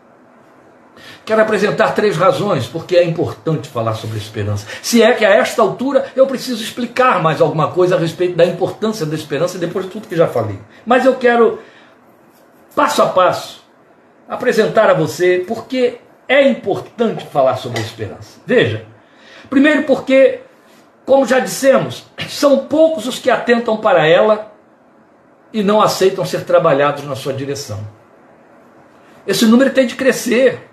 Quero apresentar três razões porque é importante falar sobre esperança. Se é que a esta altura eu preciso explicar mais alguma coisa a respeito da importância da esperança depois de tudo que já falei. Mas eu quero, passo a passo, apresentar a você porque é importante falar sobre esperança. Veja, primeiro porque, como já dissemos, são poucos os que atentam para ela e não aceitam ser trabalhados na sua direção. Esse número tem de crescer.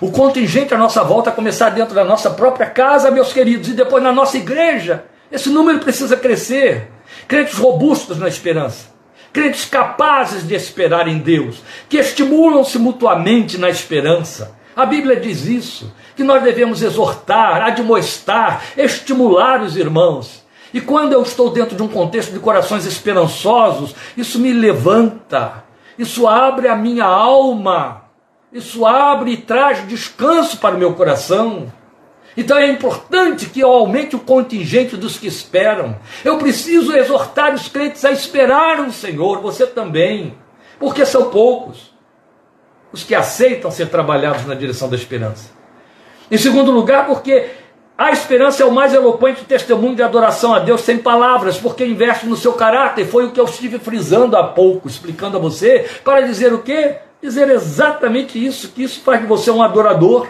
O contingente à nossa volta começar dentro da nossa própria casa, meus queridos, e depois na nossa igreja. Esse número precisa crescer. Crentes robustos na esperança. Crentes capazes de esperar em Deus, que estimulam-se mutuamente na esperança. A Bíblia diz isso, que nós devemos exortar, admoestar, estimular os irmãos. E quando eu estou dentro de um contexto de corações esperançosos, isso me levanta, isso abre a minha alma isso abre e traz descanso para o meu coração. Então é importante que eu aumente o contingente dos que esperam. Eu preciso exortar os crentes a esperar o Senhor, você também, porque são poucos os que aceitam ser trabalhados na direção da esperança. Em segundo lugar, porque a esperança é o mais eloquente testemunho de adoração a Deus sem palavras, porque investe no seu caráter. Foi o que eu estive frisando há pouco, explicando a você, para dizer o quê? Dizer exatamente isso, que isso faz de você um adorador.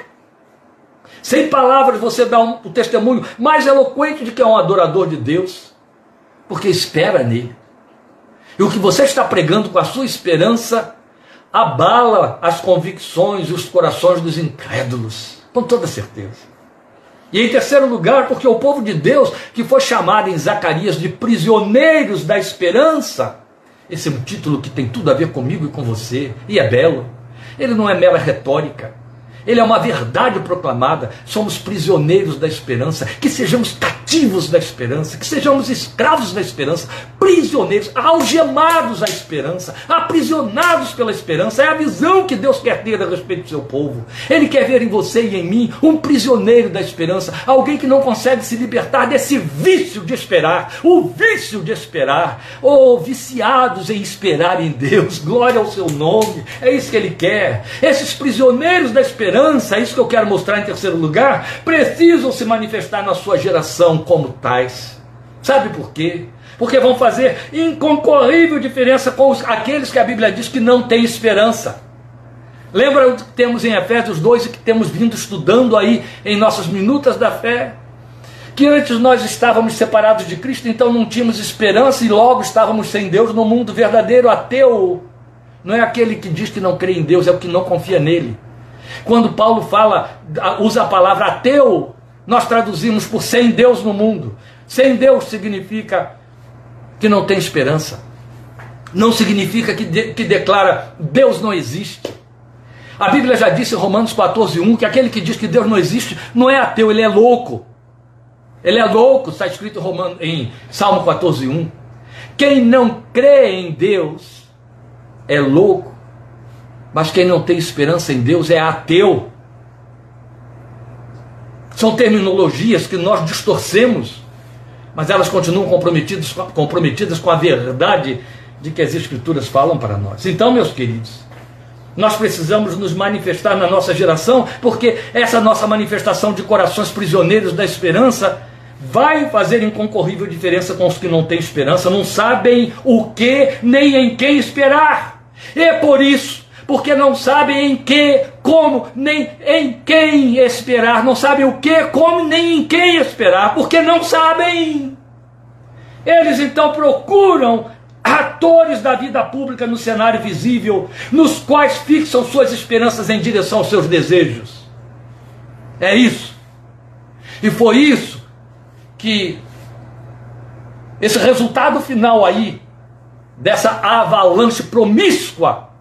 Sem palavras você dá um, o testemunho mais eloquente de que é um adorador de Deus, porque espera nele. E o que você está pregando com a sua esperança abala as convicções e os corações dos incrédulos, com toda certeza. E em terceiro lugar, porque o povo de Deus, que foi chamado em Zacarias de prisioneiros da esperança, esse é um título que tem tudo a ver comigo e com você, e é belo. Ele não é mera retórica. Ele é uma verdade proclamada. Somos prisioneiros da esperança. Que sejamos cativos da esperança, que sejamos escravos da esperança, prisioneiros, algemados à esperança, aprisionados pela esperança. É a visão que Deus quer ter a respeito do seu povo. Ele quer ver em você e em mim um prisioneiro da esperança, alguém que não consegue se libertar desse vício de esperar, o vício de esperar, ou oh, viciados em esperar em Deus. Glória ao seu nome. É isso que ele quer. Esses prisioneiros da esperança esperança, é isso que eu quero mostrar em terceiro lugar, precisam se manifestar na sua geração como tais. Sabe por quê? Porque vão fazer inconcorrível diferença com os, aqueles que a Bíblia diz que não têm esperança. Lembra o que temos em Efésios 2 e que temos vindo estudando aí em nossas minutas da fé? Que antes nós estávamos separados de Cristo, então não tínhamos esperança e logo estávamos sem Deus no mundo verdadeiro, ateu. Não é aquele que diz que não crê em Deus, é o que não confia nele. Quando Paulo fala, usa a palavra ateu, nós traduzimos por sem Deus no mundo. Sem Deus significa que não tem esperança. Não significa que, de, que declara Deus não existe. A Bíblia já disse em Romanos 14:1 que aquele que diz que Deus não existe não é ateu, ele é louco. Ele é louco, está escrito em, Romano, em Salmo 14:1. Quem não crê em Deus é louco mas quem não tem esperança em Deus é ateu. São terminologias que nós distorcemos, mas elas continuam comprometidas, comprometidas com a verdade de que as Escrituras falam para nós. Então, meus queridos, nós precisamos nos manifestar na nossa geração, porque essa nossa manifestação de corações prisioneiros da esperança vai fazer inconcorrível diferença com os que não têm esperança, não sabem o que nem em quem esperar. E é por isso porque não sabem em que, como, nem em quem esperar, não sabem o que, como, nem em quem esperar, porque não sabem. Eles então procuram atores da vida pública no cenário visível, nos quais fixam suas esperanças em direção aos seus desejos. É isso. E foi isso que esse resultado final aí, dessa avalanche promíscua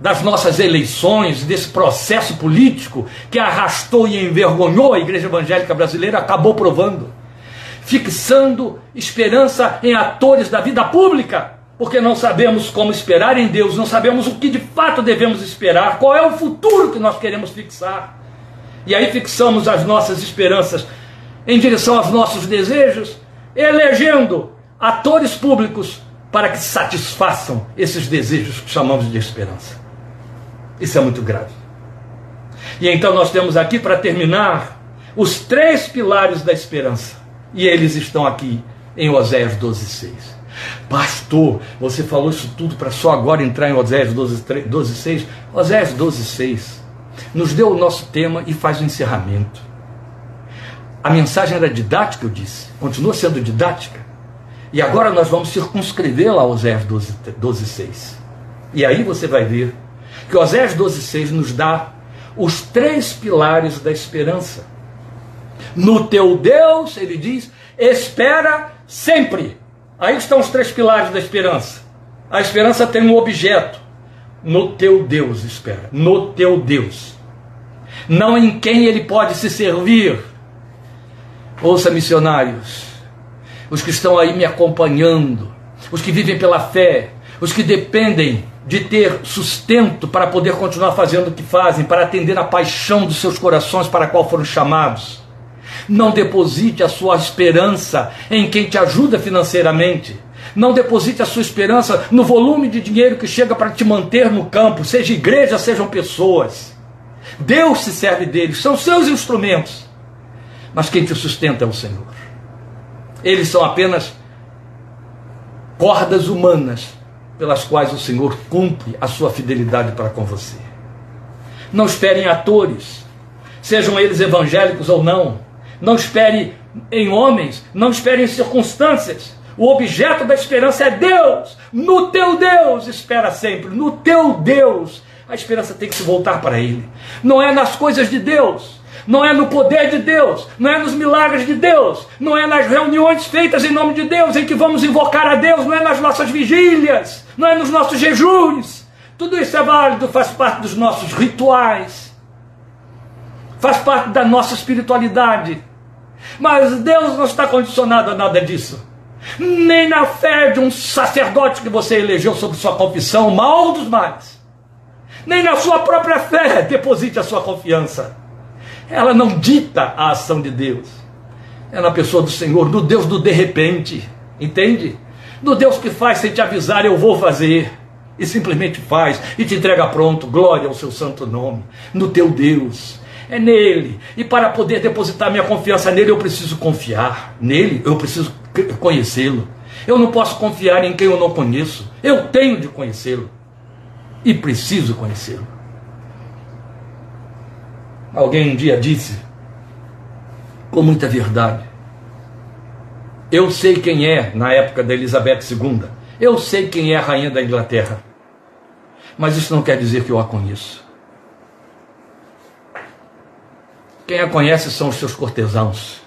das nossas eleições, desse processo político que arrastou e envergonhou a igreja evangélica brasileira, acabou provando. Fixando esperança em atores da vida pública, porque não sabemos como esperar em Deus, não sabemos o que de fato devemos esperar, qual é o futuro que nós queremos fixar. E aí fixamos as nossas esperanças em direção aos nossos desejos, elegendo atores públicos para que satisfaçam esses desejos que chamamos de esperança. Isso é muito grave. E então nós temos aqui para terminar os três pilares da esperança. E eles estão aqui em Oséias 12:6. Pastor, você falou isso tudo para só agora entrar em Oséias 12:6. 12, 6. Oséias 12:6 nos deu o nosso tema e faz o encerramento. A mensagem era didática, eu disse, continua sendo didática. E agora nós vamos circunscrevê-la a Oséias 12:6. 12, e aí você vai ver que Osés 12,6 nos dá os três pilares da esperança. No teu Deus, ele diz, espera sempre. Aí estão os três pilares da esperança. A esperança tem um objeto. No teu Deus espera. No teu Deus. Não em quem ele pode se servir. Ouça, missionários, os que estão aí me acompanhando, os que vivem pela fé, os que dependem de ter sustento para poder continuar fazendo o que fazem, para atender a paixão dos seus corações para a qual foram chamados. Não deposite a sua esperança em quem te ajuda financeiramente. Não deposite a sua esperança no volume de dinheiro que chega para te manter no campo, seja igreja, sejam pessoas. Deus se serve deles, são seus instrumentos. Mas quem te sustenta é o Senhor. Eles são apenas cordas humanas pelas quais o Senhor cumpre a sua fidelidade para com você. Não espere em atores, sejam eles evangélicos ou não. Não espere em homens, não espere em circunstâncias. O objeto da esperança é Deus. No teu Deus espera sempre. No teu Deus. A esperança tem que se voltar para Ele. Não é nas coisas de Deus não é no poder de Deus, não é nos milagres de Deus, não é nas reuniões feitas em nome de Deus em que vamos invocar a Deus, não é nas nossas vigílias, não é nos nossos jejuns. Tudo isso é válido, faz parte dos nossos rituais. faz parte da nossa espiritualidade. Mas Deus não está condicionado a nada disso. Nem na fé de um sacerdote que você elegeu sobre sua confissão, mal dos males. Nem na sua própria fé deposite a sua confiança. Ela não dita a ação de Deus. É na pessoa do Senhor, do Deus do de repente. Entende? Do Deus que faz sem te avisar, eu vou fazer. E simplesmente faz e te entrega pronto. Glória ao seu santo nome. No teu Deus é nele. E para poder depositar minha confiança nele, eu preciso confiar. Nele, eu preciso conhecê-lo. Eu não posso confiar em quem eu não conheço. Eu tenho de conhecê-lo. E preciso conhecê-lo. Alguém um dia disse, com muita verdade, eu sei quem é, na época da Elizabeth II, eu sei quem é a rainha da Inglaterra, mas isso não quer dizer que eu a conheço. Quem a conhece são os seus cortesãos.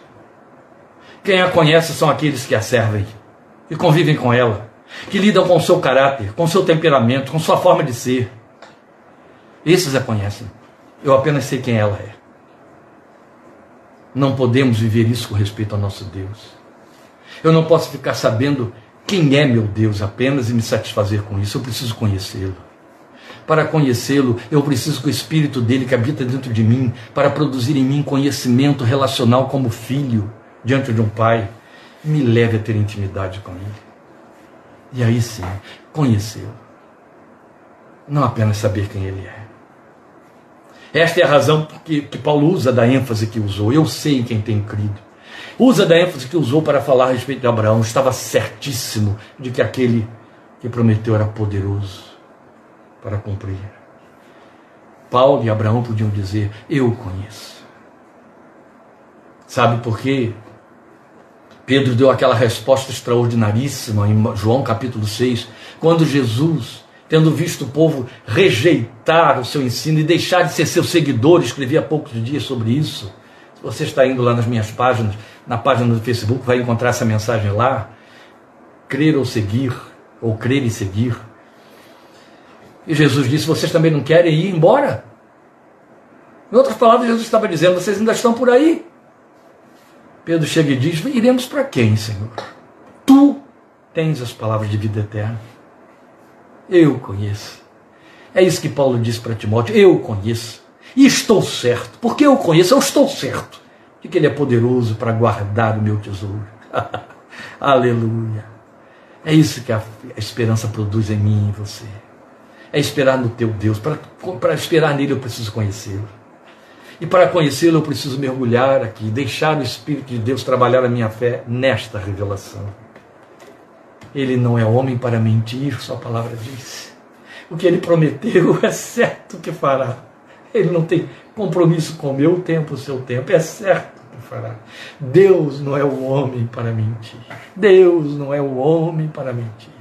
Quem a conhece são aqueles que a servem, que convivem com ela, que lidam com seu caráter, com seu temperamento, com sua forma de ser. Esses a conhecem. Eu apenas sei quem ela é. Não podemos viver isso com respeito ao nosso Deus. Eu não posso ficar sabendo quem é meu Deus apenas e me satisfazer com isso. Eu preciso conhecê-lo. Para conhecê-lo, eu preciso que o Espírito dele que habita dentro de mim, para produzir em mim conhecimento relacional como filho diante de um pai, me leve a ter intimidade com ele. E aí sim, conhecê-lo. Não apenas saber quem ele é. Esta é a razão que, que Paulo usa da ênfase que usou. Eu sei em quem tenho crido. Usa da ênfase que usou para falar a respeito de Abraão. Estava certíssimo de que aquele que prometeu era poderoso para cumprir. Paulo e Abraão podiam dizer: Eu conheço. Sabe por quê? Pedro deu aquela resposta extraordinaríssima em João capítulo 6, quando Jesus, tendo visto o povo rejeitar o seu ensino e deixar de ser seu seguidor, escrevi há poucos dias sobre isso. Se você está indo lá nas minhas páginas, na página do Facebook, vai encontrar essa mensagem lá. Crer ou seguir, ou crer e seguir. E Jesus disse: Vocês também não querem ir embora? Em outras palavras, Jesus estava dizendo: Vocês ainda estão por aí. Pedro chega e diz: Iremos para quem, Senhor? Tu tens as palavras de vida eterna. Eu conheço. É isso que Paulo disse para Timóteo: Eu conheço. E estou certo. Porque eu conheço, eu estou certo de que Ele é poderoso para guardar o meu tesouro. <laughs> Aleluia. É isso que a esperança produz em mim e em você é esperar no teu Deus. Para esperar nele eu preciso conhecê-lo. E para conhecê-lo eu preciso mergulhar aqui, deixar o Espírito de Deus trabalhar a minha fé nesta revelação. Ele não é homem para mentir, sua palavra diz. O que ele prometeu <laughs> é certo que fará. Ele não tem compromisso com o meu tempo, o seu tempo, é certo que fará. Deus não é o homem para mentir. Deus não é o homem para mentir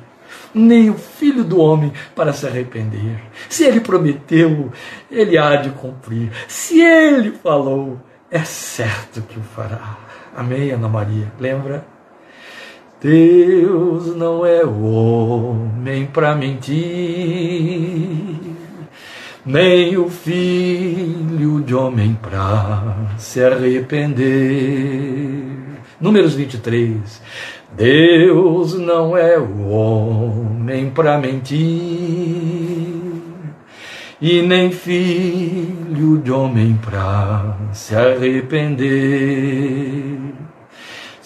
nem o filho do homem para se arrepender. Se ele prometeu, ele há de cumprir. Se ele falou, é certo que o fará. Amém, Ana Maria? Lembra? Deus não é homem para mentir, nem o filho de homem para se arrepender. Números 23. Deus não é o homem para mentir, e nem filho de homem para se arrepender.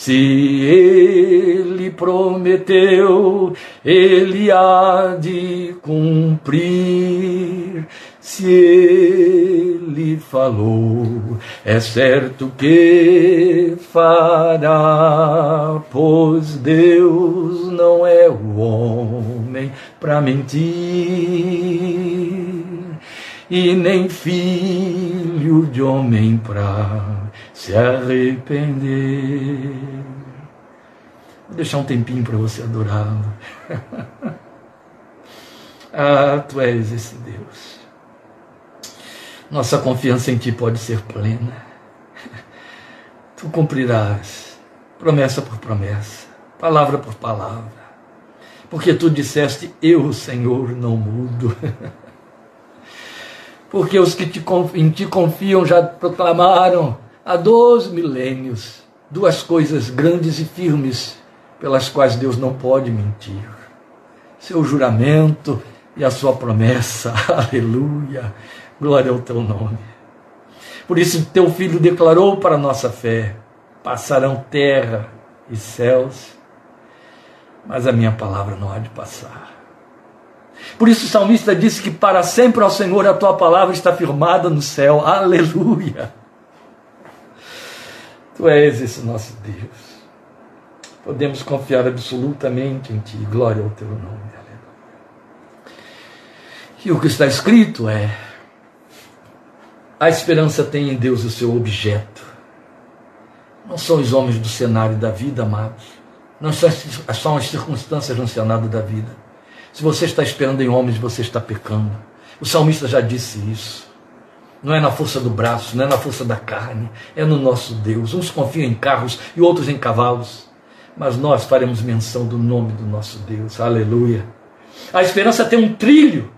Se ele prometeu, ele há de cumprir. Se ele falou, é certo que fará, pois Deus não é o homem para mentir, e nem filho de homem para se arrepender. Vou deixar um tempinho para você adorá-lo. <laughs> ah, tu és esse Deus nossa confiança em Ti pode ser plena. Tu cumprirás, promessa por promessa, palavra por palavra, porque Tu disseste: Eu, Senhor, não mudo. <laughs> Porque os que te, em ti confiam já proclamaram há doze milênios duas coisas grandes e firmes pelas quais Deus não pode mentir: seu juramento e a sua promessa. <laughs> Aleluia! Glória ao teu nome. Por isso, teu filho declarou para nossa fé: passarão terra e céus, mas a minha palavra não há de passar. Por isso o salmista disse que para sempre ao Senhor a tua palavra está firmada no céu. Aleluia! Tu és esse nosso Deus. Podemos confiar absolutamente em Ti. Glória ao Teu nome. E o que está escrito é: a esperança tem em Deus o seu objeto. Não são os homens do cenário da vida, amados. Não são as circunstâncias no cenário da vida. Se você está esperando em homens, você está pecando. O salmista já disse isso. Não é na força do braço, não é na força da carne, é no nosso Deus. Uns confiam em carros e outros em cavalos, mas nós faremos menção do nome do nosso Deus. Aleluia. A esperança tem um trilho.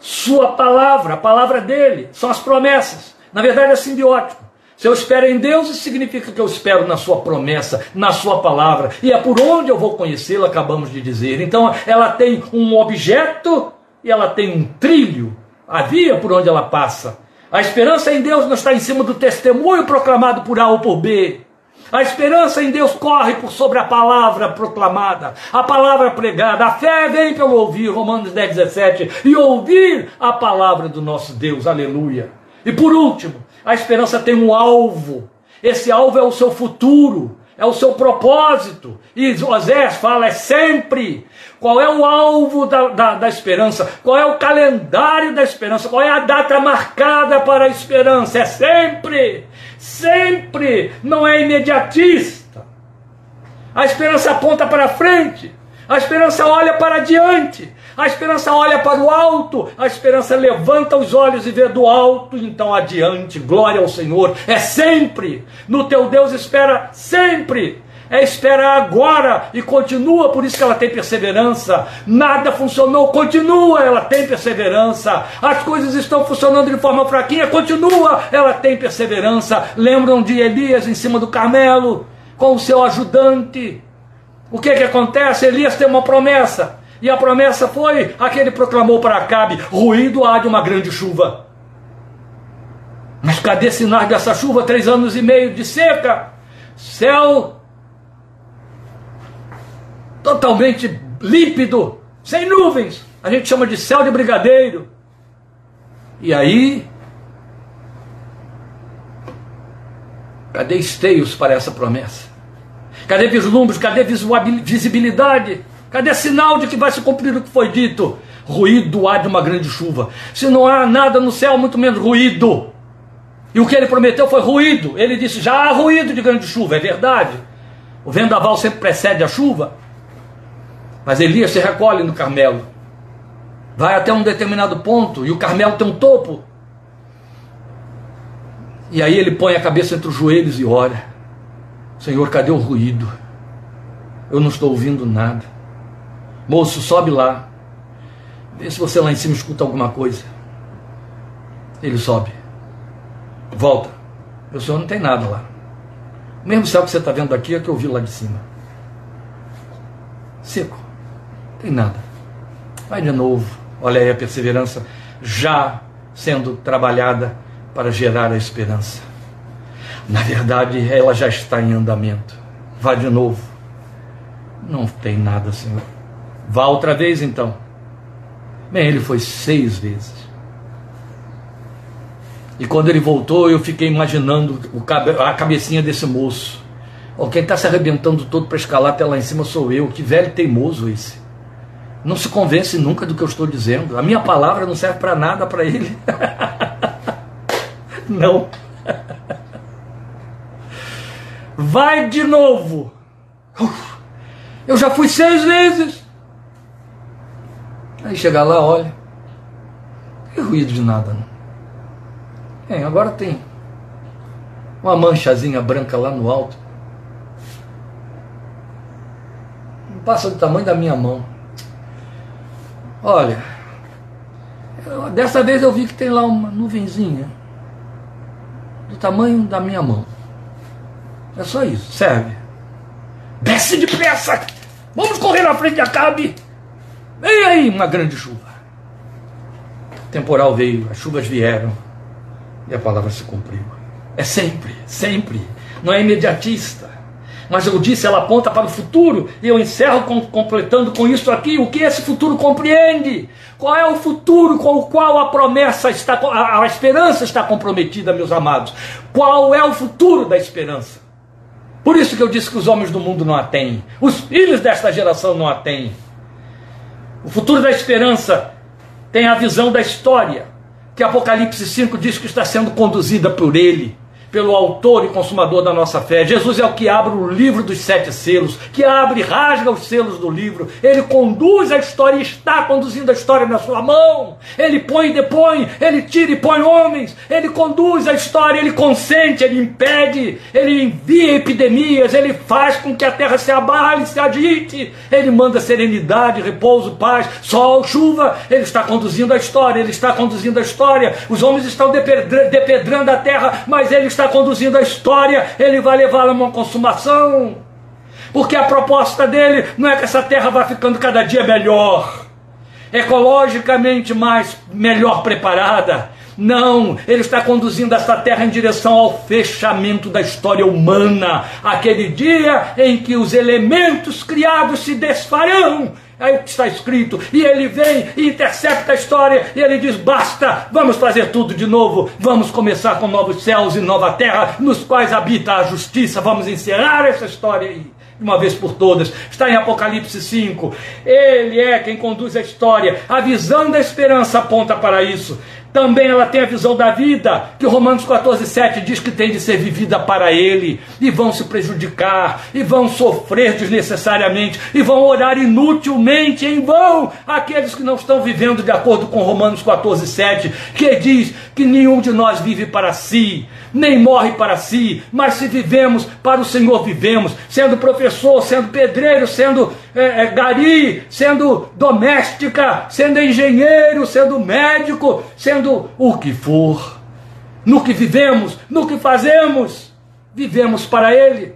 Sua palavra, a palavra dele, são as promessas. Na verdade é simbiótico. Se eu espero em Deus, isso significa que eu espero na sua promessa, na sua palavra. E é por onde eu vou conhecê-la, acabamos de dizer. Então ela tem um objeto e ela tem um trilho a via por onde ela passa. A esperança em Deus não está em cima do testemunho proclamado por A ou por B. A esperança em Deus corre por sobre a palavra proclamada, a palavra pregada. A fé vem pelo ouvir, Romanos 10, 17, e ouvir a palavra do nosso Deus, aleluia. E por último, a esperança tem um alvo. Esse alvo é o seu futuro é o seu propósito. E Osés fala, é sempre. Qual é o alvo da, da, da, esperança? Qual é o calendário da esperança? Qual é a data marcada para a esperança? É sempre, sempre, não é imediatista. A esperança aponta para frente, a esperança olha para diante, a esperança olha para o alto, a esperança levanta os olhos e vê do alto, então adiante, glória ao Senhor, é sempre, no teu Deus espera sempre, é espera agora e continua, por isso que ela tem perseverança. Nada funcionou, continua, ela tem perseverança. As coisas estão funcionando de forma fraquinha, continua, ela tem perseverança. Lembram de Elias em cima do Carmelo, com o seu ajudante. O que que acontece? Elias tem uma promessa. E a promessa foi a que ele proclamou para Acabe: ruído há de uma grande chuva. Mas cadê sinais dessa chuva? Três anos e meio de seca, céu totalmente límpido, sem nuvens. A gente chama de céu de brigadeiro. E aí, cadê esteios para essa promessa? Cadê vislumbres? Cadê visibilidade? Cadê sinal de que vai se cumprir o que foi dito? Ruído há de uma grande chuva. Se não há nada no céu, muito menos ruído. E o que ele prometeu foi ruído. Ele disse: já há ruído de grande chuva, é verdade. O vendaval sempre precede a chuva. Mas Elias se recolhe no Carmelo. Vai até um determinado ponto e o Carmelo tem um topo. E aí ele põe a cabeça entre os joelhos e ora: Senhor, cadê o ruído? Eu não estou ouvindo nada. Moço, sobe lá. Vê se você lá em cima escuta alguma coisa. Ele sobe. Volta. Meu senhor não tem nada lá. O mesmo céu que você está vendo aqui é que eu vi lá de cima. Seco. Não tem nada. Vai de novo. Olha aí a perseverança já sendo trabalhada para gerar a esperança. Na verdade, ela já está em andamento. Vá de novo. Não tem nada, Senhor. Vá outra vez então. Bem, ele foi seis vezes. E quando ele voltou, eu fiquei imaginando a cabecinha desse moço. Oh, quem está se arrebentando todo para escalar até lá em cima sou eu. Que velho teimoso esse. Não se convence nunca do que eu estou dizendo. A minha palavra não serve para nada para ele. <laughs> não. Vai de novo. Eu já fui seis vezes. Aí chega lá, olha. Que ruído de nada, não. É, agora tem uma manchazinha branca lá no alto. Não passa do tamanho da minha mão. Olha, Dessa vez eu vi que tem lá uma nuvenzinha do tamanho da minha mão. É só isso, serve. Desce depressa! Vamos correr na frente de Acabe! Vem aí uma grande chuva. O temporal veio, as chuvas vieram e a palavra se cumpriu. É sempre, sempre. Não é imediatista. Mas eu disse, ela aponta para o futuro, e eu encerro com, completando com isso aqui, o que esse futuro compreende. Qual é o futuro com o qual a promessa está, a, a esperança está comprometida, meus amados? Qual é o futuro da esperança? Por isso que eu disse que os homens do mundo não a têm, os filhos desta geração não a têm. O futuro da esperança tem a visão da história, que Apocalipse 5 diz que está sendo conduzida por ele pelo autor e consumador da nossa fé. Jesus é o que abre o livro dos sete selos, que abre e rasga os selos do livro. Ele conduz a história e está conduzindo a história na sua mão. Ele põe e depõe, ele tira e põe homens, ele conduz a história, ele consente, ele impede, ele envia epidemias, ele faz com que a terra se abale, se agite, ele manda serenidade, repouso, paz, sol, chuva. Ele está conduzindo a história, ele está conduzindo a história. Os homens estão depedrando a terra, mas ele está está conduzindo a história, ele vai levá-la a uma consumação. Porque a proposta dele não é que essa terra vá ficando cada dia melhor, ecologicamente mais melhor preparada. Não, ele está conduzindo essa terra em direção ao fechamento da história humana, aquele dia em que os elementos criados se desfarão é o que está escrito. E ele vem e intercepta a história e ele diz: basta, vamos fazer tudo de novo. Vamos começar com novos céus e nova terra, nos quais habita a justiça. Vamos encerrar essa história aí uma vez por todas. Está em Apocalipse 5. Ele é quem conduz a história. A visão da esperança aponta para isso. Também ela tem a visão da vida, que Romanos 14, 7 diz que tem de ser vivida para ele, e vão se prejudicar, e vão sofrer desnecessariamente, e vão orar inutilmente, em vão, aqueles que não estão vivendo de acordo com Romanos 14, 7, que diz que nenhum de nós vive para si, nem morre para si, mas se vivemos, para o Senhor vivemos, sendo professor, sendo pedreiro, sendo é, é, gari, sendo doméstica, sendo engenheiro, sendo médico, sendo o que for. No que vivemos, no que fazemos, vivemos para Ele.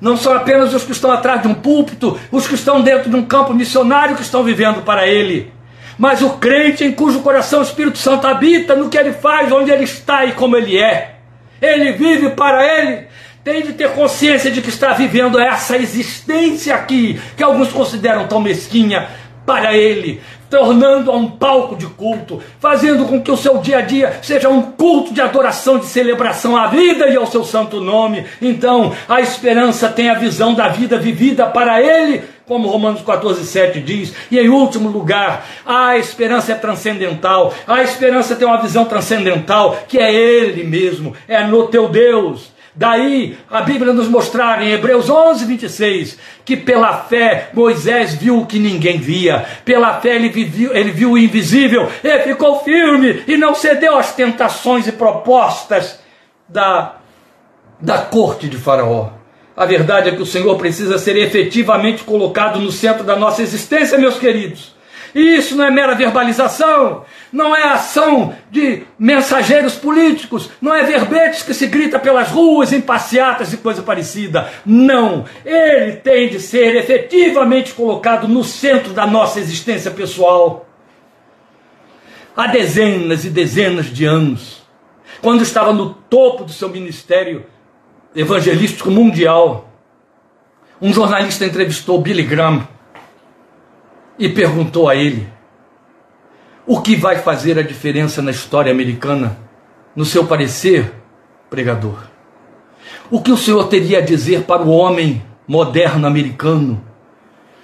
Não são apenas os que estão atrás de um púlpito, os que estão dentro de um campo missionário que estão vivendo para Ele. Mas o crente em cujo coração o Espírito Santo habita, no que ele faz, onde ele está e como ele é. Ele vive para ele, tem de ter consciência de que está vivendo essa existência aqui, que alguns consideram tão mesquinha, para ele, tornando a um palco de culto, fazendo com que o seu dia a dia seja um culto de adoração, de celebração à vida e ao seu santo nome. Então, a esperança tem a visão da vida vivida para ele, como Romanos 14, 7 diz. E em último lugar, a esperança é transcendental. A esperança tem uma visão transcendental, que é ele mesmo, é no teu Deus. Daí a Bíblia nos mostrar em Hebreus 11, 26, que pela fé Moisés viu o que ninguém via, pela fé ele, ele viu o invisível, ele ficou firme e não cedeu às tentações e propostas da, da corte de Faraó. A verdade é que o Senhor precisa ser efetivamente colocado no centro da nossa existência, meus queridos. E isso não é mera verbalização, não é ação de mensageiros políticos, não é verbetes que se grita pelas ruas em passeatas e coisa parecida. Não, ele tem de ser efetivamente colocado no centro da nossa existência pessoal. Há dezenas e dezenas de anos, quando estava no topo do seu ministério evangelístico mundial, um jornalista entrevistou Billy Graham e perguntou a ele: O que vai fazer a diferença na história americana? No seu parecer, pregador, o que o senhor teria a dizer para o homem moderno americano?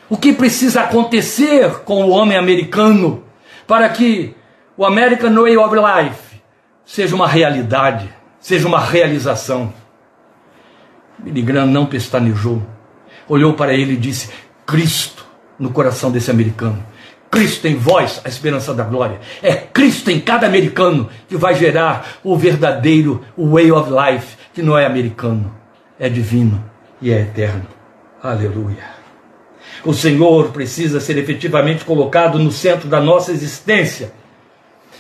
O que precisa acontecer com o homem americano para que o American Way of Life seja uma realidade, seja uma realização? Billy Graham não pestanejou, olhou para ele e disse: Cristo no coração desse americano. Cristo em vós, a esperança da glória. É Cristo em cada americano que vai gerar o verdadeiro way of life, que não é americano, é divino e é eterno. Aleluia. O Senhor precisa ser efetivamente colocado no centro da nossa existência.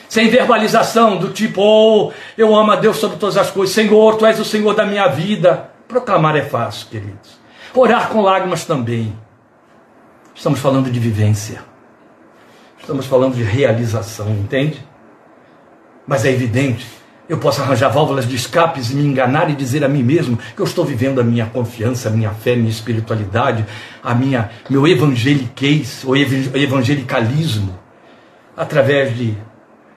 sem verbalização do tipo, oh, eu amo a Deus sobre todas as coisas, Senhor, tu és o Senhor da minha vida. Proclamar é fácil, queridos. Orar com lágrimas também. Estamos falando de vivência. Estamos falando de realização, entende? Mas é evidente, eu posso arranjar válvulas de escapes e me enganar e dizer a mim mesmo que eu estou vivendo a minha confiança, a minha fé, a minha espiritualidade, a minha meu evangeliquez, o evangelicalismo, através de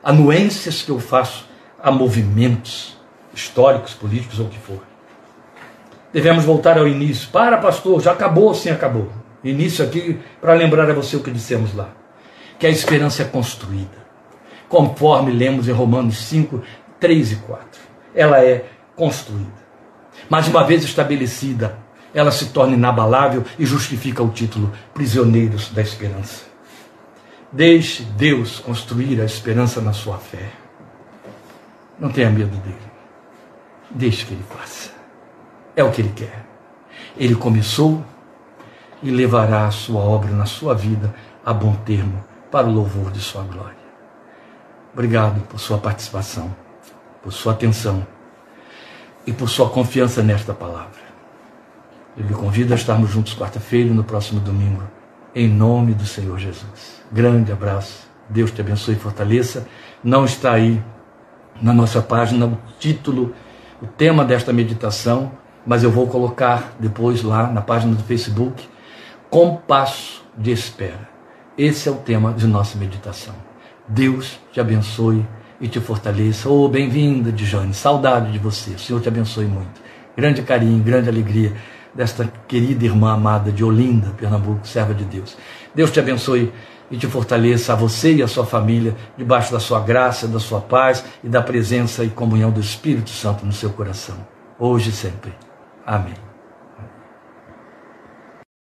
anuências que eu faço a movimentos históricos, políticos ou o que for. Devemos voltar ao início. Para, pastor, já acabou, sim, acabou. Início aqui para lembrar a você o que dissemos lá. Que a esperança é construída conforme lemos em Romanos 5, 3 e 4. Ela é construída. Mas uma vez estabelecida, ela se torna inabalável e justifica o título Prisioneiros da Esperança. Deixe Deus construir a esperança na sua fé. Não tenha medo dele. Deixe que ele faça. É o que ele quer. Ele começou e levará a sua obra na sua vida a bom termo para o louvor de sua glória. Obrigado por sua participação, por sua atenção e por sua confiança nesta palavra. Eu lhe convido a estarmos juntos quarta-feira no próximo domingo, em nome do Senhor Jesus. Grande abraço, Deus te abençoe e fortaleça. Não está aí na nossa página o título, o tema desta meditação, mas eu vou colocar depois lá na página do Facebook, Compasso de Espera. Esse é o tema de nossa meditação. Deus te abençoe e te fortaleça. Oh, bem-vinda, Dijane. Saudade de você. O Senhor te abençoe muito. Grande carinho, grande alegria desta querida irmã amada de Olinda, Pernambuco, serva de Deus. Deus te abençoe e te fortaleça a você e a sua família, debaixo da sua graça, da sua paz e da presença e comunhão do Espírito Santo no seu coração, hoje e sempre. Amém.